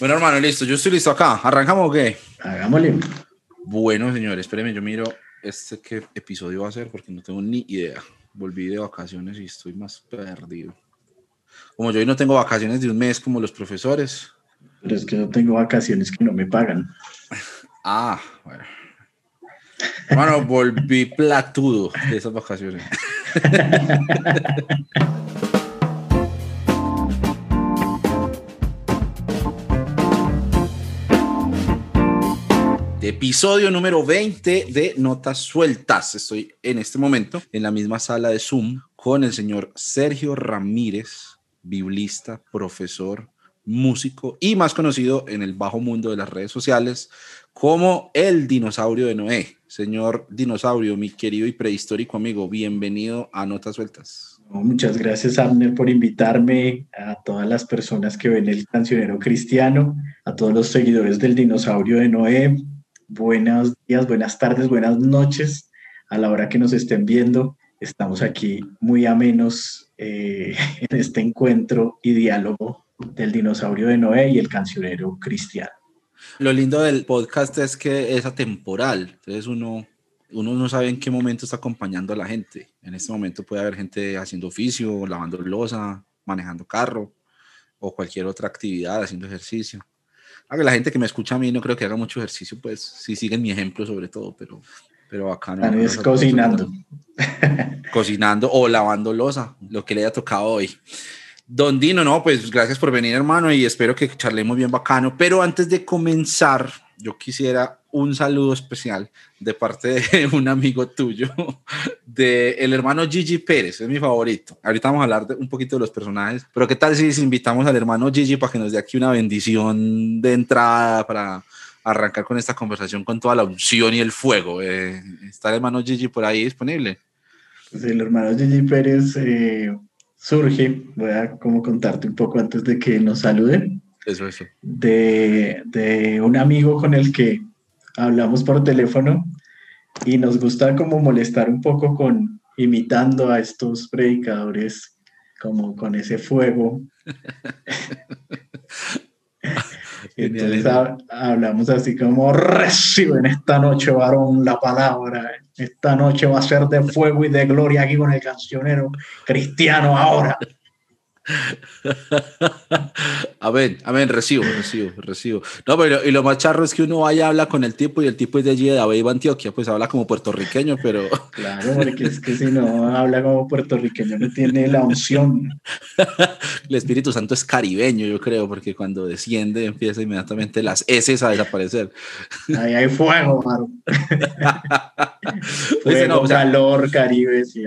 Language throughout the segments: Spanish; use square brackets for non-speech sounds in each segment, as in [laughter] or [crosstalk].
Bueno, hermano, listo. Yo estoy listo acá. ¿Arrancamos o qué? Hagámosle. Bueno, señores, espérenme, yo miro este qué episodio va a ser porque no tengo ni idea. Volví de vacaciones y estoy más perdido. Como yo hoy no tengo vacaciones de un mes como los profesores. Pero es que no tengo vacaciones que no me pagan. [laughs] Ah, bueno. Hermano, volví platudo de esas vacaciones. [laughs] episodio número 20 de Notas Sueltas. Estoy en este momento en la misma sala de Zoom con el señor Sergio Ramírez, biblista, profesor, músico y más conocido en el bajo mundo de las redes sociales como el dinosaurio de Noé. Señor dinosaurio, mi querido y prehistórico amigo, bienvenido a Notas Sueltas. Muchas gracias, Abner, por invitarme a todas las personas que ven el cancionero cristiano, a todos los seguidores del dinosaurio de Noé, buenos días, buenas tardes, buenas noches a la hora que nos estén viendo. Estamos aquí muy amenos eh, [laughs] en este encuentro y diálogo del dinosaurio de Noé y el cancionero cristiano. Lo lindo del podcast es que es atemporal, entonces uno, uno no sabe en qué momento está acompañando a la gente. En este momento puede haber gente haciendo oficio, lavando losa, manejando carro o cualquier otra actividad, haciendo ejercicio la gente que me escucha a mí no creo que haga mucho ejercicio, pues si siguen mi ejemplo sobre todo, pero, pero acá no. Es cocinando. Cocinando o lavando losa, lo que le haya tocado hoy. Don Dino, no, pues gracias por venir, hermano, y espero que charlemos bien bacano. Pero antes de comenzar, yo quisiera un saludo especial de parte de [laughs] un amigo tuyo, de el hermano Gigi Pérez, es mi favorito. Ahorita vamos a hablar de un poquito de los personajes, pero ¿qué tal si invitamos al hermano Gigi para que nos dé aquí una bendición de entrada para arrancar con esta conversación con toda la unción y el fuego? Eh, ¿Está el hermano Gigi por ahí disponible? Pues el hermano Gigi Pérez eh, surge, voy a como contarte un poco antes de que nos saluden eso, eso. De, de un amigo con el que hablamos por teléfono y nos gusta como molestar un poco con imitando a estos predicadores como con ese fuego. [laughs] Entonces hablamos así como reciben esta noche, varón, la palabra. Esta noche va a ser de fuego y de gloria aquí con el cancionero cristiano ahora. [laughs] amén, amén, recibo, recibo, recibo. No, pero y lo más charro es que uno vaya habla con el tipo y el tipo es de allí de Abeiba, Antioquia, pues habla como puertorriqueño, pero. [laughs] Claro, porque es que si no habla como puertorriqueño no tiene la unción. [laughs] el Espíritu Santo es caribeño, yo creo, porque cuando desciende empieza inmediatamente las S a desaparecer. Ahí hay fuego, maro. No, calor, Caribe, sí,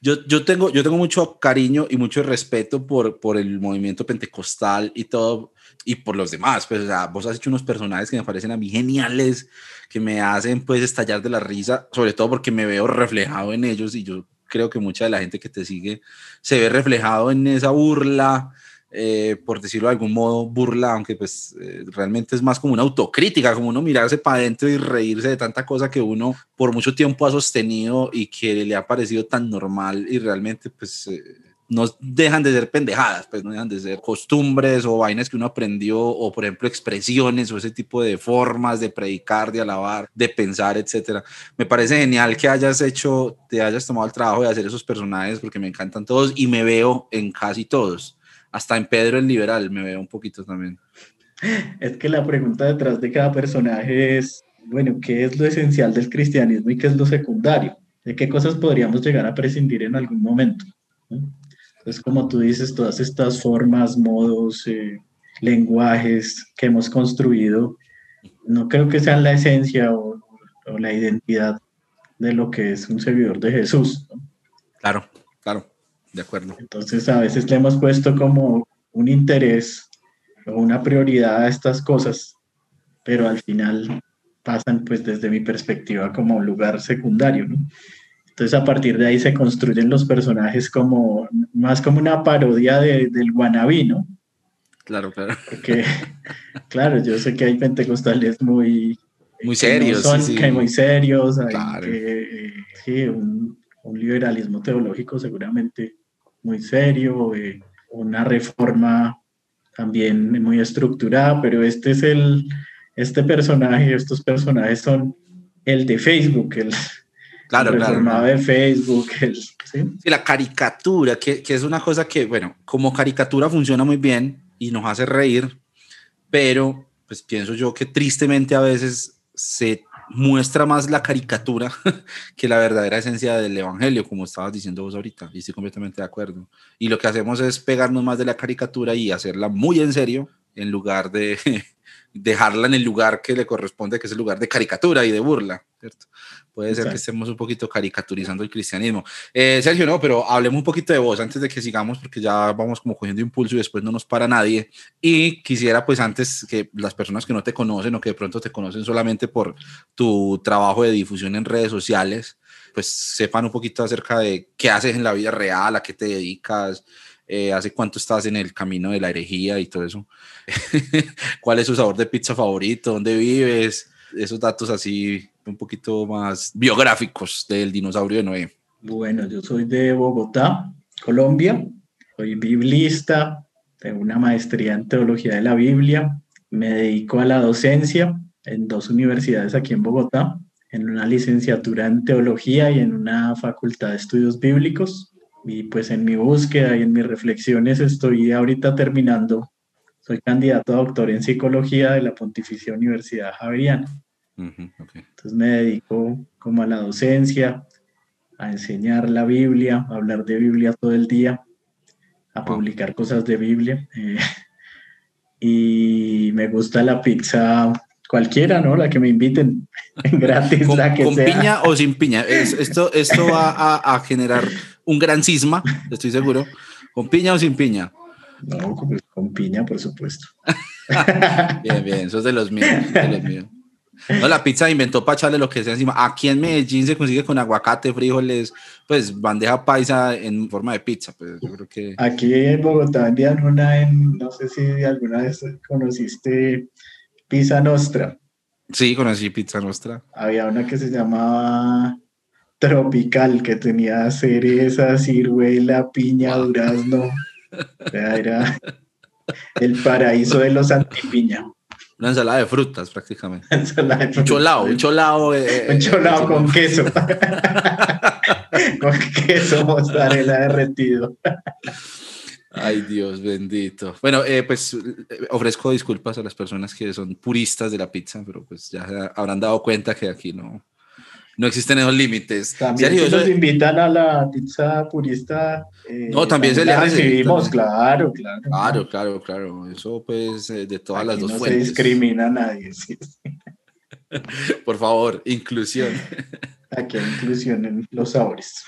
yo, yo, tengo, yo tengo mucho cariño y mucho respeto respeto por, por el movimiento pentecostal y todo, y por los demás. Pues, o sea, vos has hecho unos personajes que me parecen a mí geniales, que me hacen pues estallar de la risa, sobre todo porque me veo reflejado en ellos y yo creo que mucha de la gente que te sigue se ve reflejado en esa burla, eh, por decirlo de algún modo, burla, aunque pues eh, realmente es más como una autocrítica, como uno mirarse para adentro y reírse de tanta cosa que uno por mucho tiempo ha sostenido y que le ha parecido tan normal y realmente pues... Eh, no dejan de ser pendejadas, pues no dejan de ser costumbres o vainas que uno aprendió, o por ejemplo expresiones o ese tipo de formas de predicar, de alabar, de pensar, etcétera. Me parece genial que hayas hecho, te hayas tomado el trabajo de hacer esos personajes porque me encantan todos y me veo en casi todos. Hasta en Pedro el Liberal me veo un poquito también. Es que la pregunta detrás de cada personaje es, bueno, ¿qué es lo esencial del cristianismo y qué es lo secundario? ¿De qué cosas podríamos llegar a prescindir en algún momento? Es como tú dices, todas estas formas, modos, eh, lenguajes que hemos construido, no creo que sean la esencia o, la identidad de lo que es un servidor de Jesús. Claro, claro, de acuerdo. Entonces a veces le hemos puesto como un interés o una prioridad a estas cosas, pero al final pasan pues desde mi perspectiva como un lugar secundario, ¿no? Entonces a partir de ahí se construyen los personajes como más como una parodia de, del guanabí, ¿no? Claro, claro. Porque, [laughs] claro, yo sé que hay pentecostales muy... Muy serios. son, Que muy serios, hay que, sí, un, un, liberalismo teológico seguramente muy serio, eh, una reforma también muy estructurada, pero este es el, este personaje, estos personajes son el de Facebook, el, claro, reformado de Facebook. [laughs] ¿sí? la caricatura, que, que, es una cosa que, bueno, como caricatura funciona muy bien y nos hace reír, pero pues pienso yo que tristemente a veces se muestra más la caricatura [laughs] que la verdadera esencia del evangelio, como estabas diciendo vos ahorita, y estoy completamente de acuerdo. Y lo que hacemos es pegarnos más de la caricatura y hacerla muy en serio en lugar de [laughs] dejarla en el lugar que le corresponde, que es el lugar de caricatura y de burla, ¿cierto? Puede ser que estemos un poquito caricaturizando el cristianismo. Eh, Sergio, no, pero hablemos un poquito de vos antes de que sigamos, porque ya vamos como cogiendo impulso y después no nos para nadie. Y quisiera, pues, antes que las personas que no te conocen o que de pronto te conocen solamente por tu trabajo de difusión en redes sociales, pues sepan un poquito acerca de qué haces en la vida real, a qué te dedicas, eh, hace cuánto estás en el camino de la herejía y todo eso. [laughs] ¿Cuál es su sabor de pizza favorito? ¿Dónde vives? Esos datos así un poquito más biográficos del dinosaurio de Noé. Bueno, yo soy de Bogotá, Colombia. Soy biblista, tengo una maestría en teología de la Biblia. Me dedico a la docencia en dos universidades aquí en Bogotá, en una licenciatura en teología y en una facultad de estudios bíblicos. Y pues en mi búsqueda y en mis reflexiones estoy ahorita terminando. Soy candidato a doctor en psicología de la Pontificia Universidad Javeriana. Entonces me dedico como a la docencia, a enseñar la Biblia, a hablar de Biblia todo el día, a publicar cosas de Biblia. Eh, [laughs] y me gusta la pizza cualquiera, ¿no? La que me inviten [laughs] gratis, con, la que con piña o sin piña. [laughs] esto, esto va a, a, generar un gran cisma, estoy seguro. ¿Con piña o sin piña? No, con, con piña, por supuesto. bien, bien, eso es de los míos, de los míos. No, la pizza inventó para echarle lo que sea encima. Aquí en Medellín se consigue con aguacate, frijoles, pues bandeja paisa en forma de pizza. Pues yo creo que... Aquí en Bogotá vendían una en, no sé si alguna vez conociste Pizza Nostra. Sí, conocí Pizza Nostra. Había una que se llamaba Tropical, que tenía cereza, ciruela, piña, durazno. era el paraíso de los antipiña. Una ensalada de frutas prácticamente. [laughs] Ensalada de Un cholao, un cholao. Eh, un cholao con [laughs] queso. con queso, mozzarella derretido. Ay, Dios bendito. Bueno, eh, pues ofrezco disculpas a las personas que son puristas de la pizza, pero pues ya habrán dado cuenta que aquí no, no existen esos límites. También si nos invitan a la pizza purista. Eh, no, también se le hace. recibimos, claro, claro. Claro, claro, claro. Eso pues eh, de todas las dos no fuentes. No se discrimina a nadie. [laughs] Sí. [laughs] Por favor, inclusión. [laughs] Aquí hay inclusión en los sabores.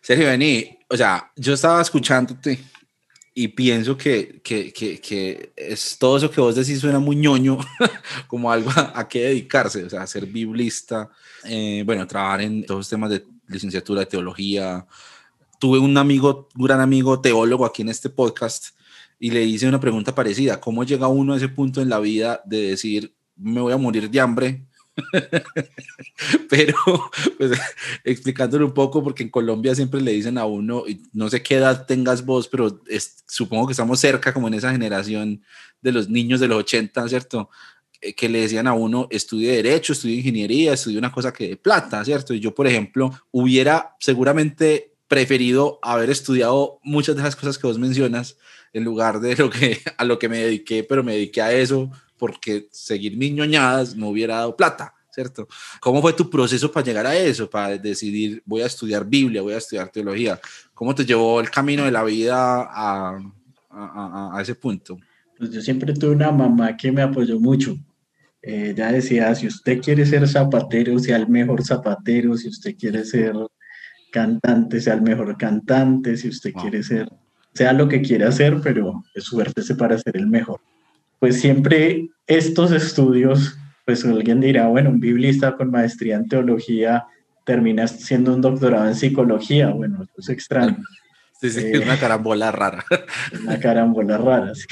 Sergio, vení, o sea, yo estaba escuchándote y pienso que, que, que, que, es todo eso que vos decís suena muy ñoño, como algo a, a qué dedicarse, o sea, ser biblista, eh, bueno, trabajar en todos los temas de licenciatura de teología. Tuve un amigo, un gran amigo teólogo aquí en este podcast y le hice una pregunta parecida, ¿cómo llega uno a ese punto en la vida de decir, me voy a morir de hambre? [laughs] pero pues, explicándolo un poco, porque en Colombia siempre le dicen a uno, no sé qué edad tengas vos, pero es, supongo que estamos cerca como en esa generación de los niños de los 80, ¿cierto? Eh, que le decían a uno, estudie derecho, estudie ingeniería, estudie una cosa que de plata, ¿cierto? Y yo, por ejemplo, hubiera seguramente preferido haber estudiado muchas de esas cosas que vos mencionas en lugar de lo que [laughs] a lo que me dediqué, pero me dediqué a eso porque seguir mis ñoñadas no hubiera dado plata, ¿cierto? ¿Cómo fue tu proceso para llegar a eso, para decidir voy a estudiar Biblia, voy a estudiar teología? ¿Cómo te llevó el camino de la vida a, a, a ese punto? Pues yo siempre tuve una mamá que me apoyó mucho. Eh, ella decía, si usted quiere ser zapatero, sea el mejor zapatero, si usted quiere ser cantante, sea el mejor cantante, si usted wow. quiere ser, sea lo que quiera hacer, pero esfuércese para ser el mejor pues siempre estos estudios, pues alguien dirá, bueno, un biblista con maestría en teología termina siendo un doctorado en psicología. Bueno, eso es extraño. [laughs] Sí, sí, eh, una carambola rara. [laughs] Una carambola rara, sí.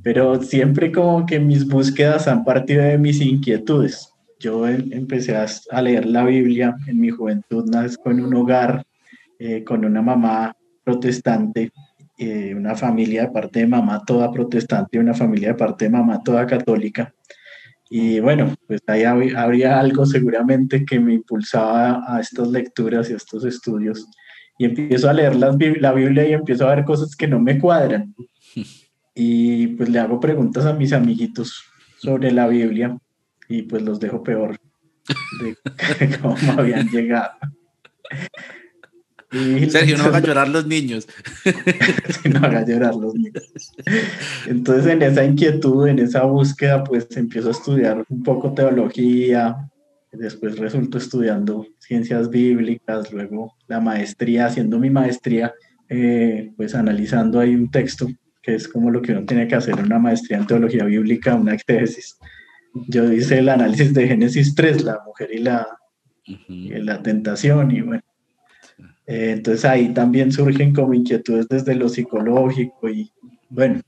Pero siempre como que mis búsquedas han partido de mis inquietudes. Yo empecé a, leer la Biblia en mi juventud, nazco en un hogar eh, con una mamá protestante eh, una familia de parte de mamá toda protestante una familia de parte de mamá toda católica. Y bueno, pues ahí habría algo seguramente que me impulsaba a estas lecturas y a estos estudios. Y empiezo a leer la Biblia y empiezo a ver cosas que no me cuadran. [laughs] Y pues le hago preguntas a mis amiguitos sobre la Biblia y pues los dejo peor de [laughs] cómo habían llegado. Sergio, no haga llorar los niños. [laughs] no haga llorar los niños. Entonces, en esa inquietud, en esa búsqueda, pues empiezo a estudiar un poco teología, después resulto estudiando ciencias bíblicas, luego la maestría, haciendo mi maestría, eh, pues analizando ahí un texto, que es como lo que uno tiene que hacer en una maestría en teología bíblica, una [laughs] exégesis. Yo hice el análisis de Génesis 3, la mujer y la, y la tentación, y bueno, eh, entonces ahí también surgen como inquietudes desde lo psicológico y bueno,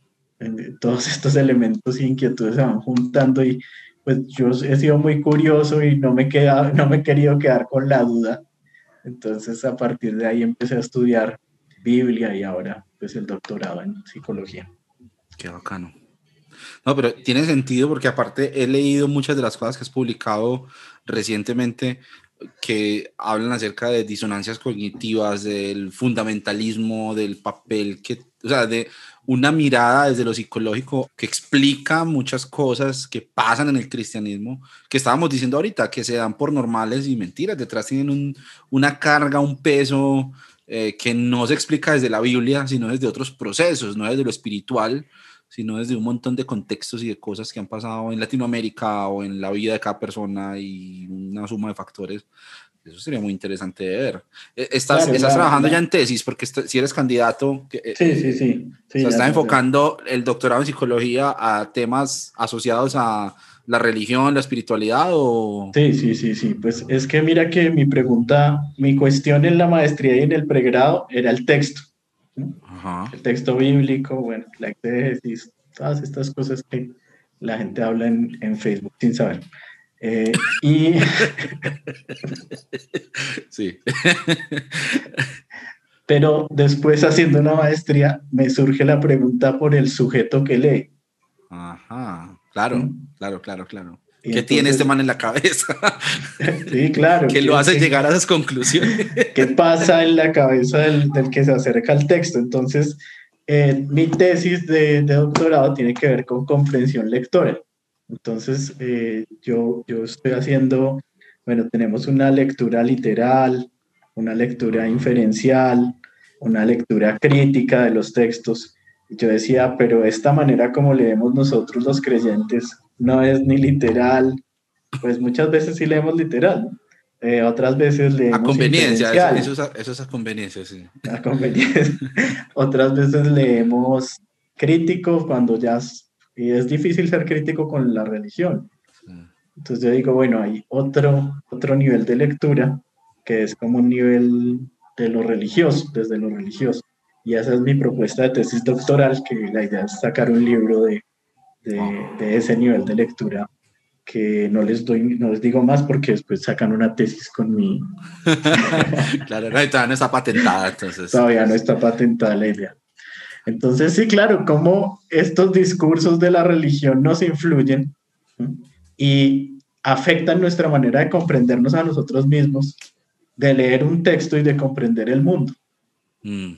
todos estos elementos y inquietudes se van juntando y pues yo he sido muy curioso y no me, queda, no me he querido quedar con la duda. Entonces a partir de ahí empecé a estudiar Biblia y ahora pues el doctorado en psicología. Qué bacano. No, pero tiene sentido porque aparte he leído muchas de las cosas que has publicado recientemente que hablan acerca de disonancias cognitivas, del fundamentalismo, del papel que, o sea, de una mirada desde lo psicológico que explica muchas cosas que pasan en el cristianismo, que estábamos diciendo ahorita, que se dan por normales y mentiras, detrás tienen una carga, un peso eh, que no se explica desde la Biblia, sino desde otros procesos, no desde lo espiritual, sino desde un montón de contextos y de cosas que han pasado en Latinoamérica o en la vida de cada persona y una suma de factores. Eso sería muy interesante de ver. E, ¿Estás, estás trabajando ya en tesis? Porque si eres candidato, eh, sí, sí, sí. sí está enfocando el doctorado en psicología a temas asociados a la religión, la espiritualidad o... Sí, sí, sí, sí. Pues es que mira que mi pregunta, mi cuestión en la maestría y en el pregrado era el texto el texto bíblico, bueno, la exégesis, todas estas cosas que la gente habla en, Facebook sin saber. Eh, y. [laughs] sí. [laughs] Pero después, haciendo una maestría, me surge la pregunta por el sujeto que lee. Ajá, claro, claro, claro, claro. ¿Qué tiene este man en la cabeza? [laughs] Sí, claro. que lo hace llegar a esas conclusiones. ¿Qué pasa en la cabeza del, que se acerca al texto? Entonces, eh, mi tesis de, doctorado tiene que ver con comprensión lectora. Entonces, eh, yo, yo estoy haciendo, bueno, tenemos una lectura literal, una lectura inferencial, una lectura crítica de los textos. Yo decía, pero esta manera como leemos nosotros los creyentes no es ni literal, pues muchas veces sí leemos literal, eh, otras veces leemos... A conveniencia, eso, es a, conveniencia, sí. A conveniencia. [laughs] otras veces leemos crítico cuando ya... y es difícil ser crítico con la religión. Entonces yo digo, bueno, hay otro, otro nivel de lectura que es como un nivel de lo religioso, desde lo religioso. Y esa es mi propuesta de tesis doctoral, que la idea es sacar un libro de de, ese nivel de lectura que no les doy, no les digo más porque después sacan una tesis con mi... [laughs] claro, todavía no está patentada, entonces. Todavía no está patentada la idea. Entonces, sí, claro, cómo estos discursos de la religión nos influyen y afectan nuestra manera de comprendernos a nosotros mismos, de leer un texto y de comprender el mundo. Mm.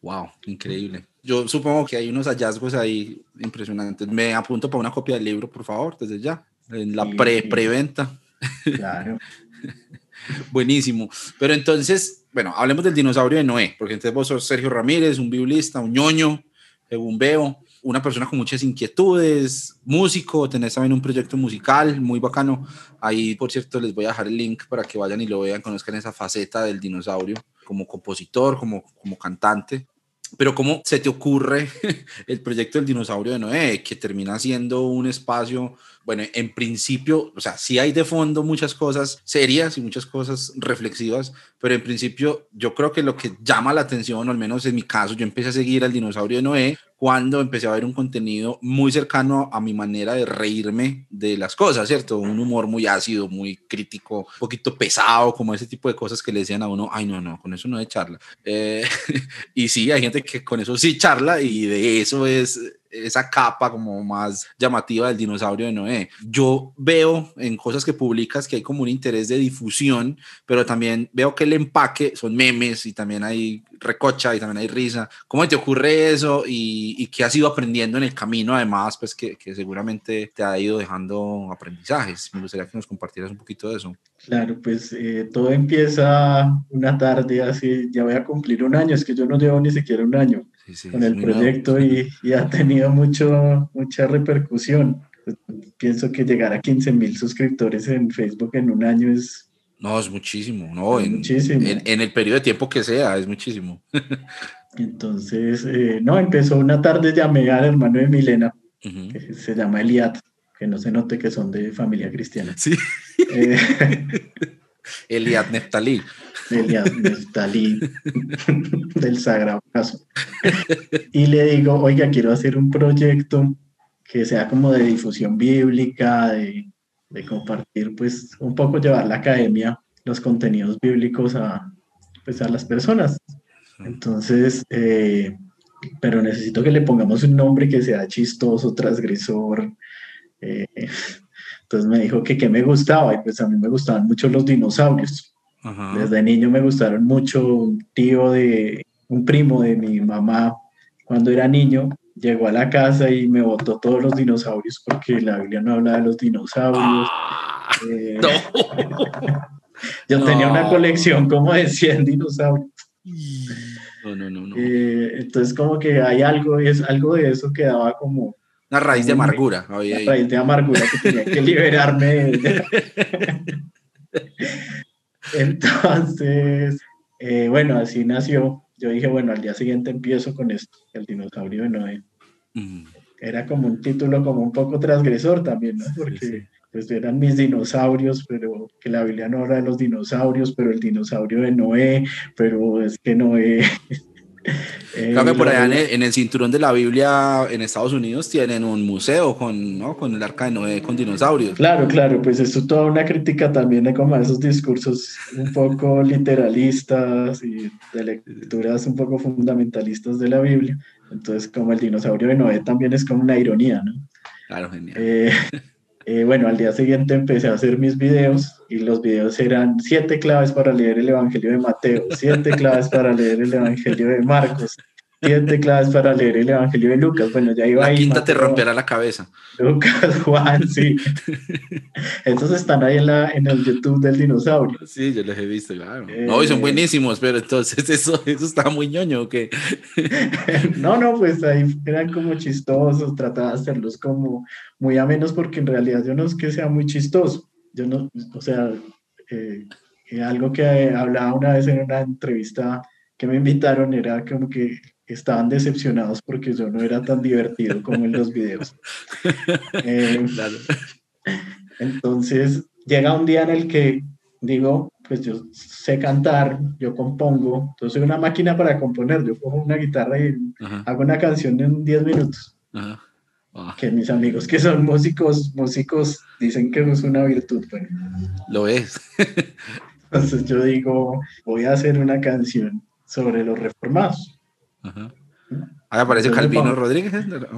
Wow, increíble. Yo supongo que hay unos hallazgos ahí impresionantes. Me apunto para una copia del libro, por favor, desde ya, en la pre preventa. Claro. [laughs] Buenísimo. Pero entonces, bueno, hablemos del dinosaurio de Noé, porque entonces vos sos Sergio Ramírez, un biblista, un ñoño, según veo, una persona con muchas inquietudes, músico, tenés también un proyecto musical muy bacano. Ahí, por cierto, les voy a dejar el link para que vayan y lo vean, conozcan esa faceta del dinosaurio como compositor, como, como cantante. Pero ¿cómo se te ocurre [laughs] el proyecto del dinosaurio de Noé, que termina siendo un espacio, bueno, en principio, o sea, sí hay de fondo muchas cosas serias y muchas cosas reflexivas, pero en principio yo creo que lo que llama la atención, o al menos en mi caso, yo empecé a seguir al dinosaurio de Noé cuando empecé a ver un contenido muy cercano a mi manera de reírme de las cosas, ¿cierto? Un humor muy ácido, muy crítico, un poquito pesado, como ese tipo de cosas que le decían a uno, ay, no, no, con eso no de charla. Eh, [laughs] y sí, hay gente que con eso sí charla y de eso es esa capa como más llamativa del dinosaurio de Noé. Yo veo en cosas que publicas que hay como un interés de difusión, pero también veo que el empaque son memes y también hay recocha y también hay risa. ¿Cómo te ocurre eso y, y qué has ido aprendiendo en el camino además, pues que, que, seguramente te ha ido dejando aprendizajes? Me gustaría que nos compartieras un poquito de eso. Claro, pues eh, todo empieza una tarde así, ya voy a cumplir un año, es que yo no llevo ni siquiera un año con el proyecto y, y, ha tenido mucho, mucha repercusión. Pienso que llegar a 15 mil suscriptores en Facebook en un año es no, es muchísimo, no, es en, muchísimo. En, en, el periodo de tiempo que sea, es muchísimo. Entonces, eh, no, empezó una tarde, llamé al hermano de Milena, uh -huh. que se llama Eliat, que no se note que son de familia cristiana. Sí. Eh, [laughs] Eliat Neftalí. Del [laughs] Sagrado Caso. Y le digo, oiga, quiero hacer un proyecto que sea como de difusión bíblica, de de compartir, pues un poco llevar la academia, los contenidos bíblicos a, pues, a las personas. Entonces, eh, pero necesito que le pongamos un nombre que sea chistoso, transgresor. Eh, [laughs] entonces me dijo que qué me gustaba y pues a mí me gustaban mucho los dinosaurios. Ajá. Desde niño me gustaron mucho un tío de, un primo de mi mamá cuando era niño, llegó a la casa y me botó todos los dinosaurios porque la Biblia no habla de los dinosaurios. Ah, eh, no. [laughs] yo no. tenía una colección como de 100 dinosaurios. No, no, no. no. Eh, entonces como que hay algo, es algo de eso que daba como... Una raíz de amargura. Una raíz de amargura que tenía que liberarme de. [laughs] Entonces, eh, bueno, así nació. Yo dije, bueno, al día siguiente empiezo con esto, el dinosaurio de Noé. Mm. Era como un título como un poco transgresor también, ¿no? Porque sí, sí. pues eran mis dinosaurios, pero que la Biblia no habla de los dinosaurios, pero el dinosaurio de Noé, pero es que Noé... [laughs] Eh, Creo que por allá en el, en el, cinturón de la Biblia en Estados Unidos tienen un museo con, ¿no? con el arca de Noé, con dinosaurios. Claro, claro, pues esto es toda una crítica también de como esos discursos un poco literalistas y de lecturas un poco fundamentalistas de la Biblia. Entonces, como el dinosaurio de Noé también es como una ironía, ¿no? Claro, genial. Eh, eh, bueno, al día siguiente empecé a hacer mis videos y los videos eran siete claves para leer el Evangelio de Mateo, siete claves para leer el Evangelio de Marcos, siete claves para leer el Evangelio de Lucas. Bueno, ya iba la ahí. quinta te romperá la cabeza. Lucas, [laughs] Juan, sí. Esos están ahí en, la, en el YouTube del dinosaurio. Sí, yo los he visto, claro. Eh, no, y son buenísimos, pero entonces eso, eso está muy ñoño, ¿o qué? [laughs] no, no, pues ahí eran como chistosos, trataba de hacerlos como muy amenos, porque en realidad yo no es que sea muy chistoso. Yo no, o sea, eh, algo que hablaba una vez en una entrevista que me invitaron era como que estaban decepcionados porque yo no era tan divertido como en los videos. [laughs] Eh, claro. Entonces llega un día en el que digo, pues yo sé cantar, yo compongo, entonces soy una máquina para componer, yo cojo una guitarra y Ajá. hago una canción en 10 minutos. Ajá. Wow. Que mis amigos que son músicos, músicos dicen que es una virtud. Bueno. Lo es. [laughs] Entonces yo digo, voy a hacer una canción sobre los reformados. Ajá. Ahí aparece entonces Calvino pongo, Rodríguez.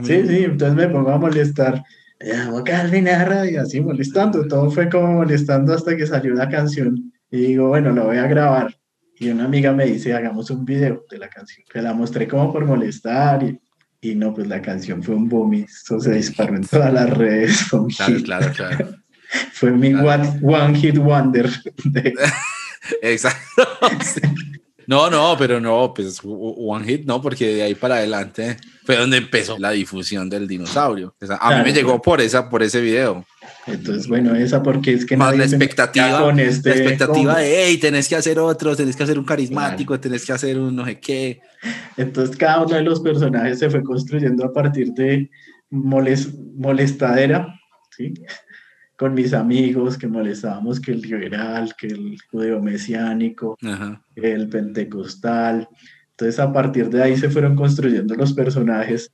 Sí, sí, entonces me pongo a molestar. Llamo Calvin a radio, así molestando. Todo fue como molestando hasta que salió la canción. Y digo, bueno, lo voy a grabar. Y una amiga me dice, hagamos un video de la canción. Que la mostré como por molestar. Y, y no, pues la canción fue un boom. Y eso se disparó en todas las redes. [laughs] Claro, hit. claro, claro. fue mi claro. one, one, hit wonder. De... [laughs] Exacto. [laughs] Sí. No, no, pero no, pues One Hit no, porque de ahí para adelante fue donde empezó la difusión del dinosaurio. O sea, a claro. mí me llegó por esa, por ese video. Entonces, bueno, esa porque es que más la expectativa, con este, la expectativa con... de, hey, tenés que hacer otro, tenés que hacer un carismático, claro. tenés que hacer un no sé qué. Entonces, cada uno de los personajes se fue construyendo a partir de molest, molestadera, ¿sí? Con mis amigos que molestábamos que el liberal, que el judeo mesiánico, el pentecostal. Entonces a partir de ahí se fueron construyendo los personajes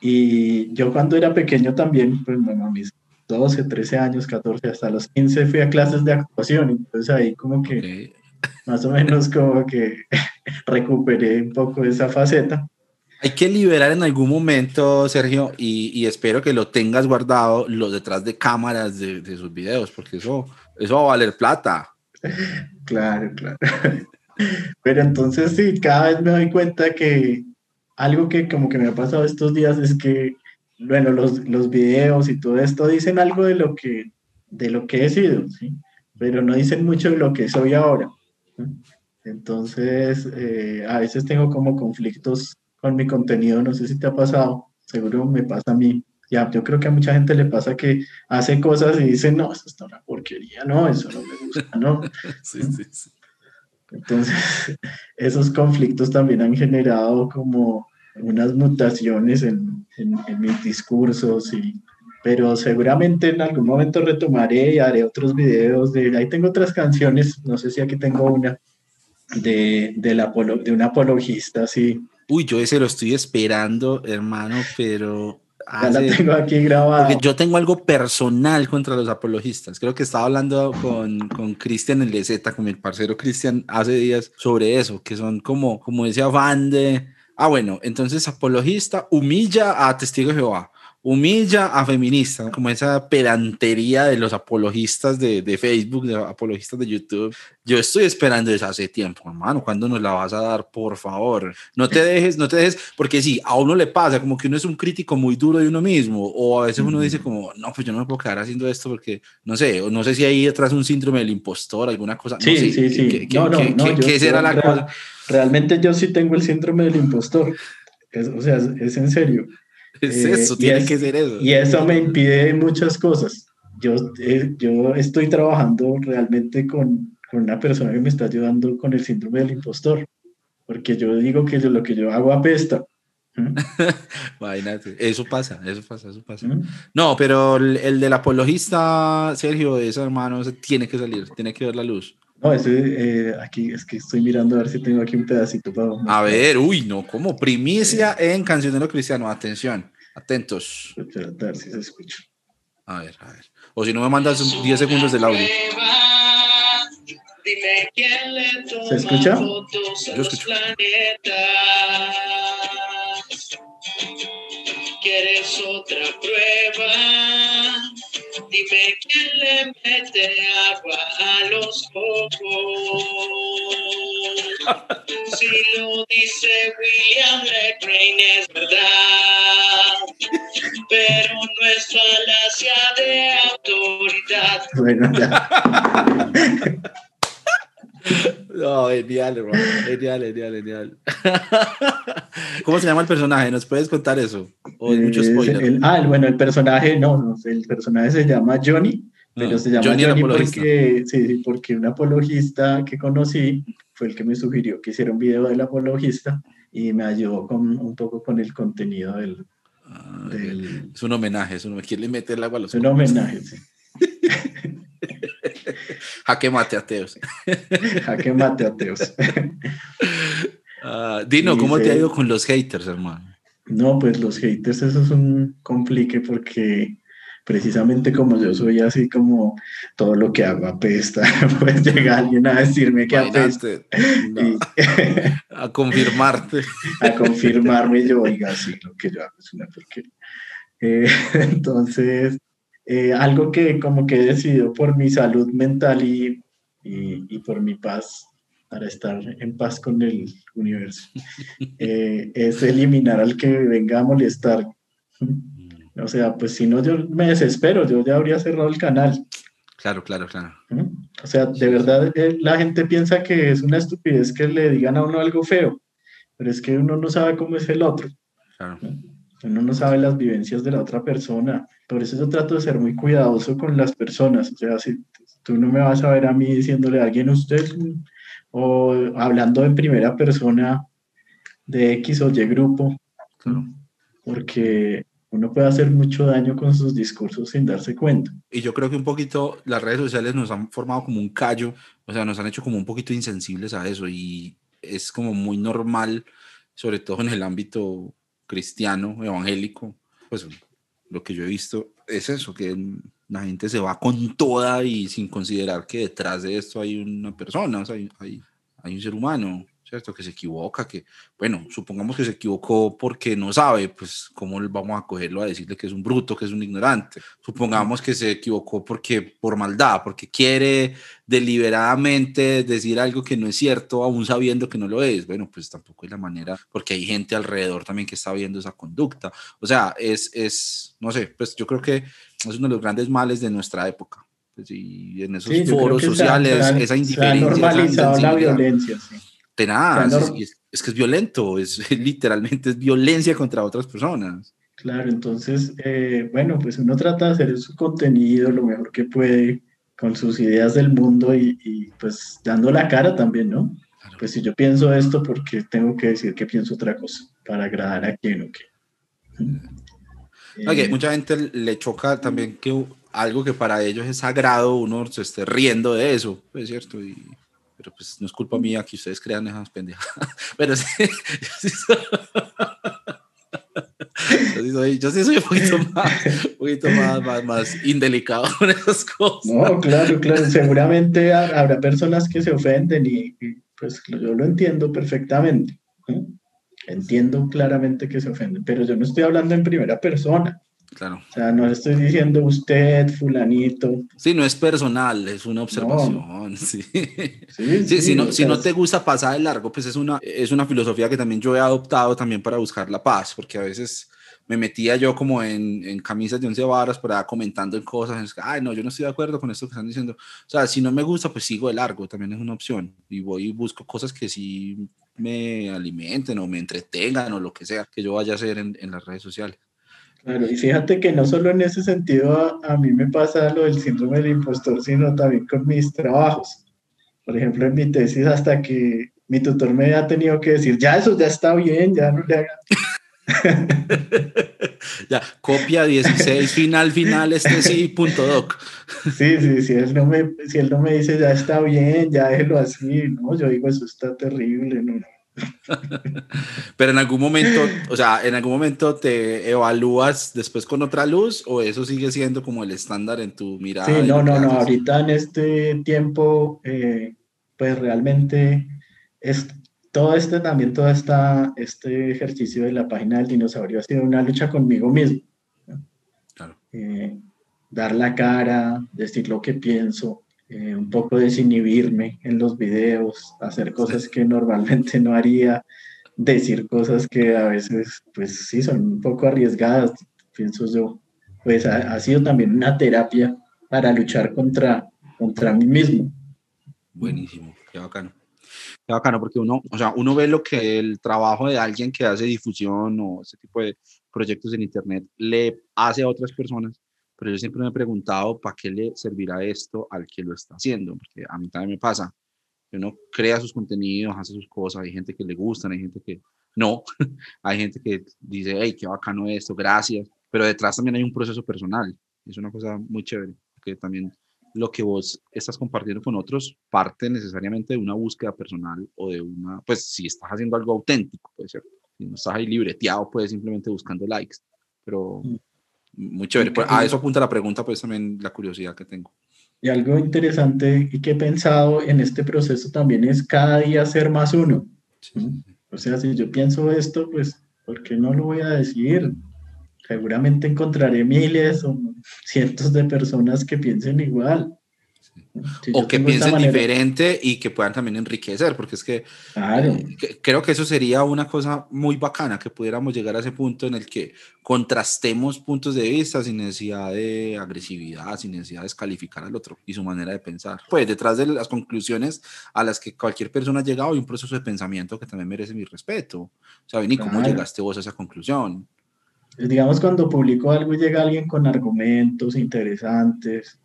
y yo cuando era pequeño también, pues bueno, a mis 12, 13 años, 14, hasta los 15 fui a clases de actuación, entonces ahí como que más o menos como que [laughs] recuperé un poco esa faceta. Hay que liberar en algún momento, Sergio, y, espero que lo tengas guardado los detrás de cámaras de, de, sus videos, porque eso, eso va a valer plata. [laughs] Claro, claro. [laughs] Pero entonces sí, cada vez me doy cuenta que algo que como que me ha pasado estos días es que, bueno, los, los videos y todo esto dicen algo de lo que, de lo que he sido, ¿sí? Pero no dicen mucho de lo que soy ahora. Entonces, eh, a veces tengo como conflictos con mi contenido, no sé si te ha pasado, seguro me pasa a mí. Ya, yo creo que a mucha gente le pasa que hace cosas y dice, no, eso está una porquería, no, eso no me gusta, no. [laughs] sí, sí, sí. Entonces, [laughs] esos conflictos también han generado como unas mutaciones en, en, mis discursos, y, pero seguramente en algún momento retomaré y haré otros videos. De, ahí tengo otras canciones, no sé si aquí tengo una, de, de, la, de un apologista, sí. Uy, yo ese lo estoy esperando, hermano, pero ya la tengo aquí grabada. Porque yo tengo algo personal contra los apologistas. Creo que estaba hablando con, con Cristian el Z, con mi parcero Cristian, hace días sobre eso, que son como, como ese afán de, ah, bueno, entonces apologista humilla a testigo de Jehová humilla a feministas, como esa pedantería de los apologistas de, de, Facebook, de apologistas de YouTube. Yo estoy esperando eso hace tiempo, hermano. ¿Cuándo nos la vas a dar, por favor? No te dejes, no te dejes, porque sí, a uno le pasa como que uno es un crítico muy duro de uno mismo, o a veces uno dice como, no, pues yo no me puedo quedar haciendo esto porque, no sé, o no sé si hay detrás un síndrome del impostor, alguna cosa. Sí, sí, sí. ¿Qué, no, no, no, ¿qué será la cosa? Realmente yo sí tengo el síndrome del impostor. o sea, es en serio. Es eh, eso, tiene que ser eso. Y eso me impide muchas cosas. Yo, eh, yo estoy trabajando realmente con, con, una persona que me está ayudando con el síndrome del impostor, porque yo digo que yo, lo que yo hago apesta. [laughs] Imagínate, eso pasa, eso pasa, eso pasa. No, pero el, el, del apologista, Sergio, ese hermano, tiene que salir, tiene que ver la luz. No, ese, eh, aquí es que estoy mirando a ver si tengo aquí un pedacito para. A ver, uy, no, como primicia en Cancionero Cristiano, atención, atentos. a ver si se escucha. A ver, a ver. O si no me mandas 10 segundos del audio. ¿Se escucha? Yo escucho. ¿Quieres otra prueba? Dime quién le mete agua a los ojos. Si lo dice William Lane es verdad, pero no es falacia de autoridad. Bueno, ya. No, genial, hermano. Genial, genial, genial. [laughs] ¿Cómo se llama el personaje? ¿Nos puedes contar eso? ¿O mucho spoiler? ah, bueno, el personaje, no, no, el personaje se llama Johnny, pero se llama Johnny, porque, sí, porque un apologista que conocí fue el que me sugirió que hiciera un video del apologista y me ayudó con, un poco con el contenido del... Ah, es un homenaje, es un, ¿quién le mete el agua a los Es un homenaje, sí. [laughs] [laughs] Jaque mate ateos. [laughs] Jaque mate ateos. Uh, [laughs] Dino, ¿cómo te ha ido con los haters, hermano? No, pues los haters, eso es un complique porque precisamente como yo soy así como todo lo que hago apesta, pues llega alguien a decirme que apesta. a confirmarte. a confirmarme yo, oiga, sí, lo que yo hago es una porquería. Eh, entonces, eh, algo que como que he decidido por mi salud mental y, y, por mi paz, para estar en paz con el universo, [laughs] eh, es eliminar al que venga a molestar. O sea, pues si no, yo me desespero, yo ya habría cerrado el canal. Claro, claro, claro. O sea, de verdad eh, la gente piensa que es una estupidez que le digan a uno algo feo, pero es que uno no sabe cómo es el otro. Claro. Uno no sabe las vivencias de la otra persona. Por eso yo trato de ser muy cuidadoso con las personas. O sea, si tú no me vas a ver a mí diciéndole a alguien usted o hablando en primera persona de X o Y grupo, porque uno puede hacer mucho daño con sus discursos sin darse cuenta. Y yo creo que un poquito las redes sociales nos han formado como un callo, o sea, nos han hecho como un poquito insensibles a eso y es como muy normal, sobre todo en el ámbito cristiano, evangélico, pues lo que yo he visto es eso, que la gente se va con toda y sin considerar que detrás de esto hay una persona, o sea, hay, hay, hay un ser humano. ¿Cierto? Que se equivoca, que, bueno, supongamos que se equivocó porque no sabe, pues, ¿cómo vamos a cogerlo a decirle que es un bruto, que es un ignorante? Supongamos que se equivocó porque, por maldad, porque quiere deliberadamente decir algo que no es cierto, aún sabiendo que no lo es. Bueno, pues tampoco es la manera, porque hay gente alrededor también que está viendo esa conducta. O sea, es, es no sé, pues yo creo que es uno de los grandes males de nuestra época. Pues, y en esos foros sociales, esa indiferencia. Se ha normalizado la violencia, sí nada, es, que es violento, es [laughs] literalmente es violencia contra otras personas. Claro, entonces, eh, bueno, pues uno trata de hacer su contenido lo mejor que puede con sus ideas del mundo y, pues dando la cara también, ¿no? Pues si yo pienso esto, porque tengo que decir que pienso otra cosa? Para agradar a quien o qué. Okay, mucha gente le choca también que algo que para ellos es sagrado, uno se esté riendo de eso, es cierto, y pues no es culpa mía que ustedes crean esas pendejas. Pero yo sí soy, un poquito, más, un poquito más, más, indelicado con esas cosas. No, claro, claro. Seguramente habrá personas que se ofenden y, pues yo lo entiendo perfectamente. Entiendo claramente que se ofenden, pero yo no estoy hablando en primera persona. Claro. O sea, no le estoy diciendo usted, fulanito. Sí, no es personal, es una observación. [laughs] Sí. Sí, si, no, si no te gusta pasar de largo, pues es una, es una filosofía que también yo he adoptado también para buscar la paz, porque a veces me metía yo como en, en camisas de once varas para comentando en cosas, ay, no, yo no estoy de acuerdo con esto que están diciendo. O sea, si no me gusta, pues sigo de largo, también es una opción. Y voy y busco cosas que sí me alimenten o me entretengan o lo que sea que yo vaya a hacer en, en las redes sociales. Claro, y fíjate que no solo en ese sentido a, mí me pasa lo del síndrome del impostor, sino también con mis trabajos. Por ejemplo, en mi tesis, hasta que mi tutor me ha tenido que decir, ya eso ya está bien, ya no le haga. [laughs] ya, copia 16, final, final, este sí, punto doc. sí, sí, si él, no me, si él no me dice ya está bien, ya déjelo así, no, yo digo eso está terrible, no, [laughs] Pero en algún momento, o sea, en algún momento te evalúas después con otra luz o eso sigue siendo como el estándar en tu mirada. Sí, no, no, no, ahorita en este tiempo, eh, pues realmente es todo este también, todo esta, este ejercicio de la página del dinosaurio ha sido una lucha conmigo mismo. Claro. Eh, dar la cara, decir lo que pienso, eh, un poco desinhibirme en los videos, hacer cosas que [laughs] normalmente no haría, decir cosas que a veces, pues sí, son un poco arriesgadas, pienso yo. Pues ha, sido también una terapia para luchar contra, contra mí mismo. Buenísimo, qué bacano. Qué bacano, porque uno, o sea, uno ve lo que el trabajo de alguien que hace difusión o ese tipo de proyectos en Internet le hace a otras personas pero yo siempre me he preguntado para qué le servirá esto al que lo está haciendo, porque a mí también me pasa, uno crea sus contenidos, hace sus cosas, hay gente que le gustan, hay gente que no, [laughs] hay gente que dice, hey, qué bacano esto, gracias, pero detrás también hay un proceso personal, es una cosa muy chévere, que también lo que vos estás compartiendo con otros parte necesariamente de una búsqueda personal o de una, pues si estás haciendo algo auténtico, puede ser, si no estás ahí libreteado, puedes simplemente buscando likes, pero... Mm. Muy chévere. Pues, a eso apunta la pregunta, pues también la curiosidad que tengo. Y algo interesante y que he pensado en este proceso también es cada día ser más uno. O sea, si yo pienso esto, pues, ¿por qué no lo voy a decir? Seguramente encontraré miles o cientos de personas que piensen igual o que piensen diferente y que puedan también enriquecer, porque es que, eh, creo que eso sería una cosa muy bacana, que pudiéramos llegar a ese punto en el que contrastemos puntos de vista sin necesidad de agresividad, sin necesidad de descalificar al otro y su manera de pensar. Pues detrás de las conclusiones a las que cualquier persona ha llegado hay un proceso de pensamiento que también merece mi respeto. ¿Saben? ¿Y cómo llegaste vos a esa conclusión? Digamos, cuando publico algo y llega alguien con argumentos interesantes,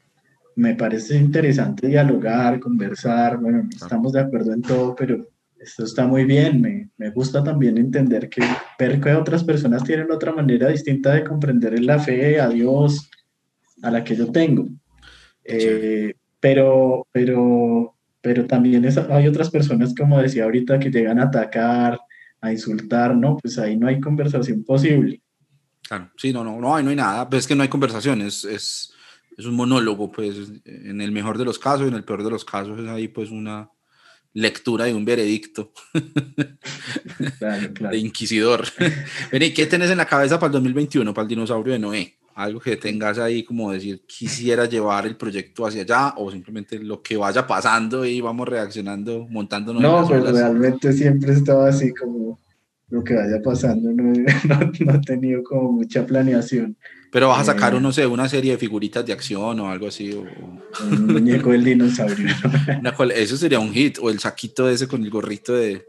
me parece interesante dialogar, conversar, bueno, estamos de acuerdo en todo, pero esto está muy bien, me, me, gusta también entender que ver que otras personas tienen otra manera distinta de comprender la fe a Dios a la que yo tengo. Eh, pero, pero, pero también hay otras personas, como decía ahorita, que llegan a atacar, a insultar, ¿no? Pues ahí no hay conversación posible. Claro, sí, no, no, no hay, no hay nada, pues es que no hay conversación, es, es, es un monólogo, pues en el mejor de los casos y en el peor de los casos es ahí pues una, lectura de un veredicto [laughs] [laughs] de inquisidor. [laughs] ¿Y qué tenés en la cabeza para el 2021, para el dinosaurio de Noé? Algo que tengas ahí como decir, quisiera llevar el proyecto hacia allá o simplemente lo que vaya pasando y vamos reaccionando, montándonos. No, pues realmente siempre estaba así como lo que vaya pasando, no, no, no he tenido como mucha planeación. Pero vas a sacar, eh, no sé, una serie de figuritas de acción o algo así. O... Un muñeco del dinosaurio. [laughs] eso sería un hit. O el saquito ese con el gorrito de...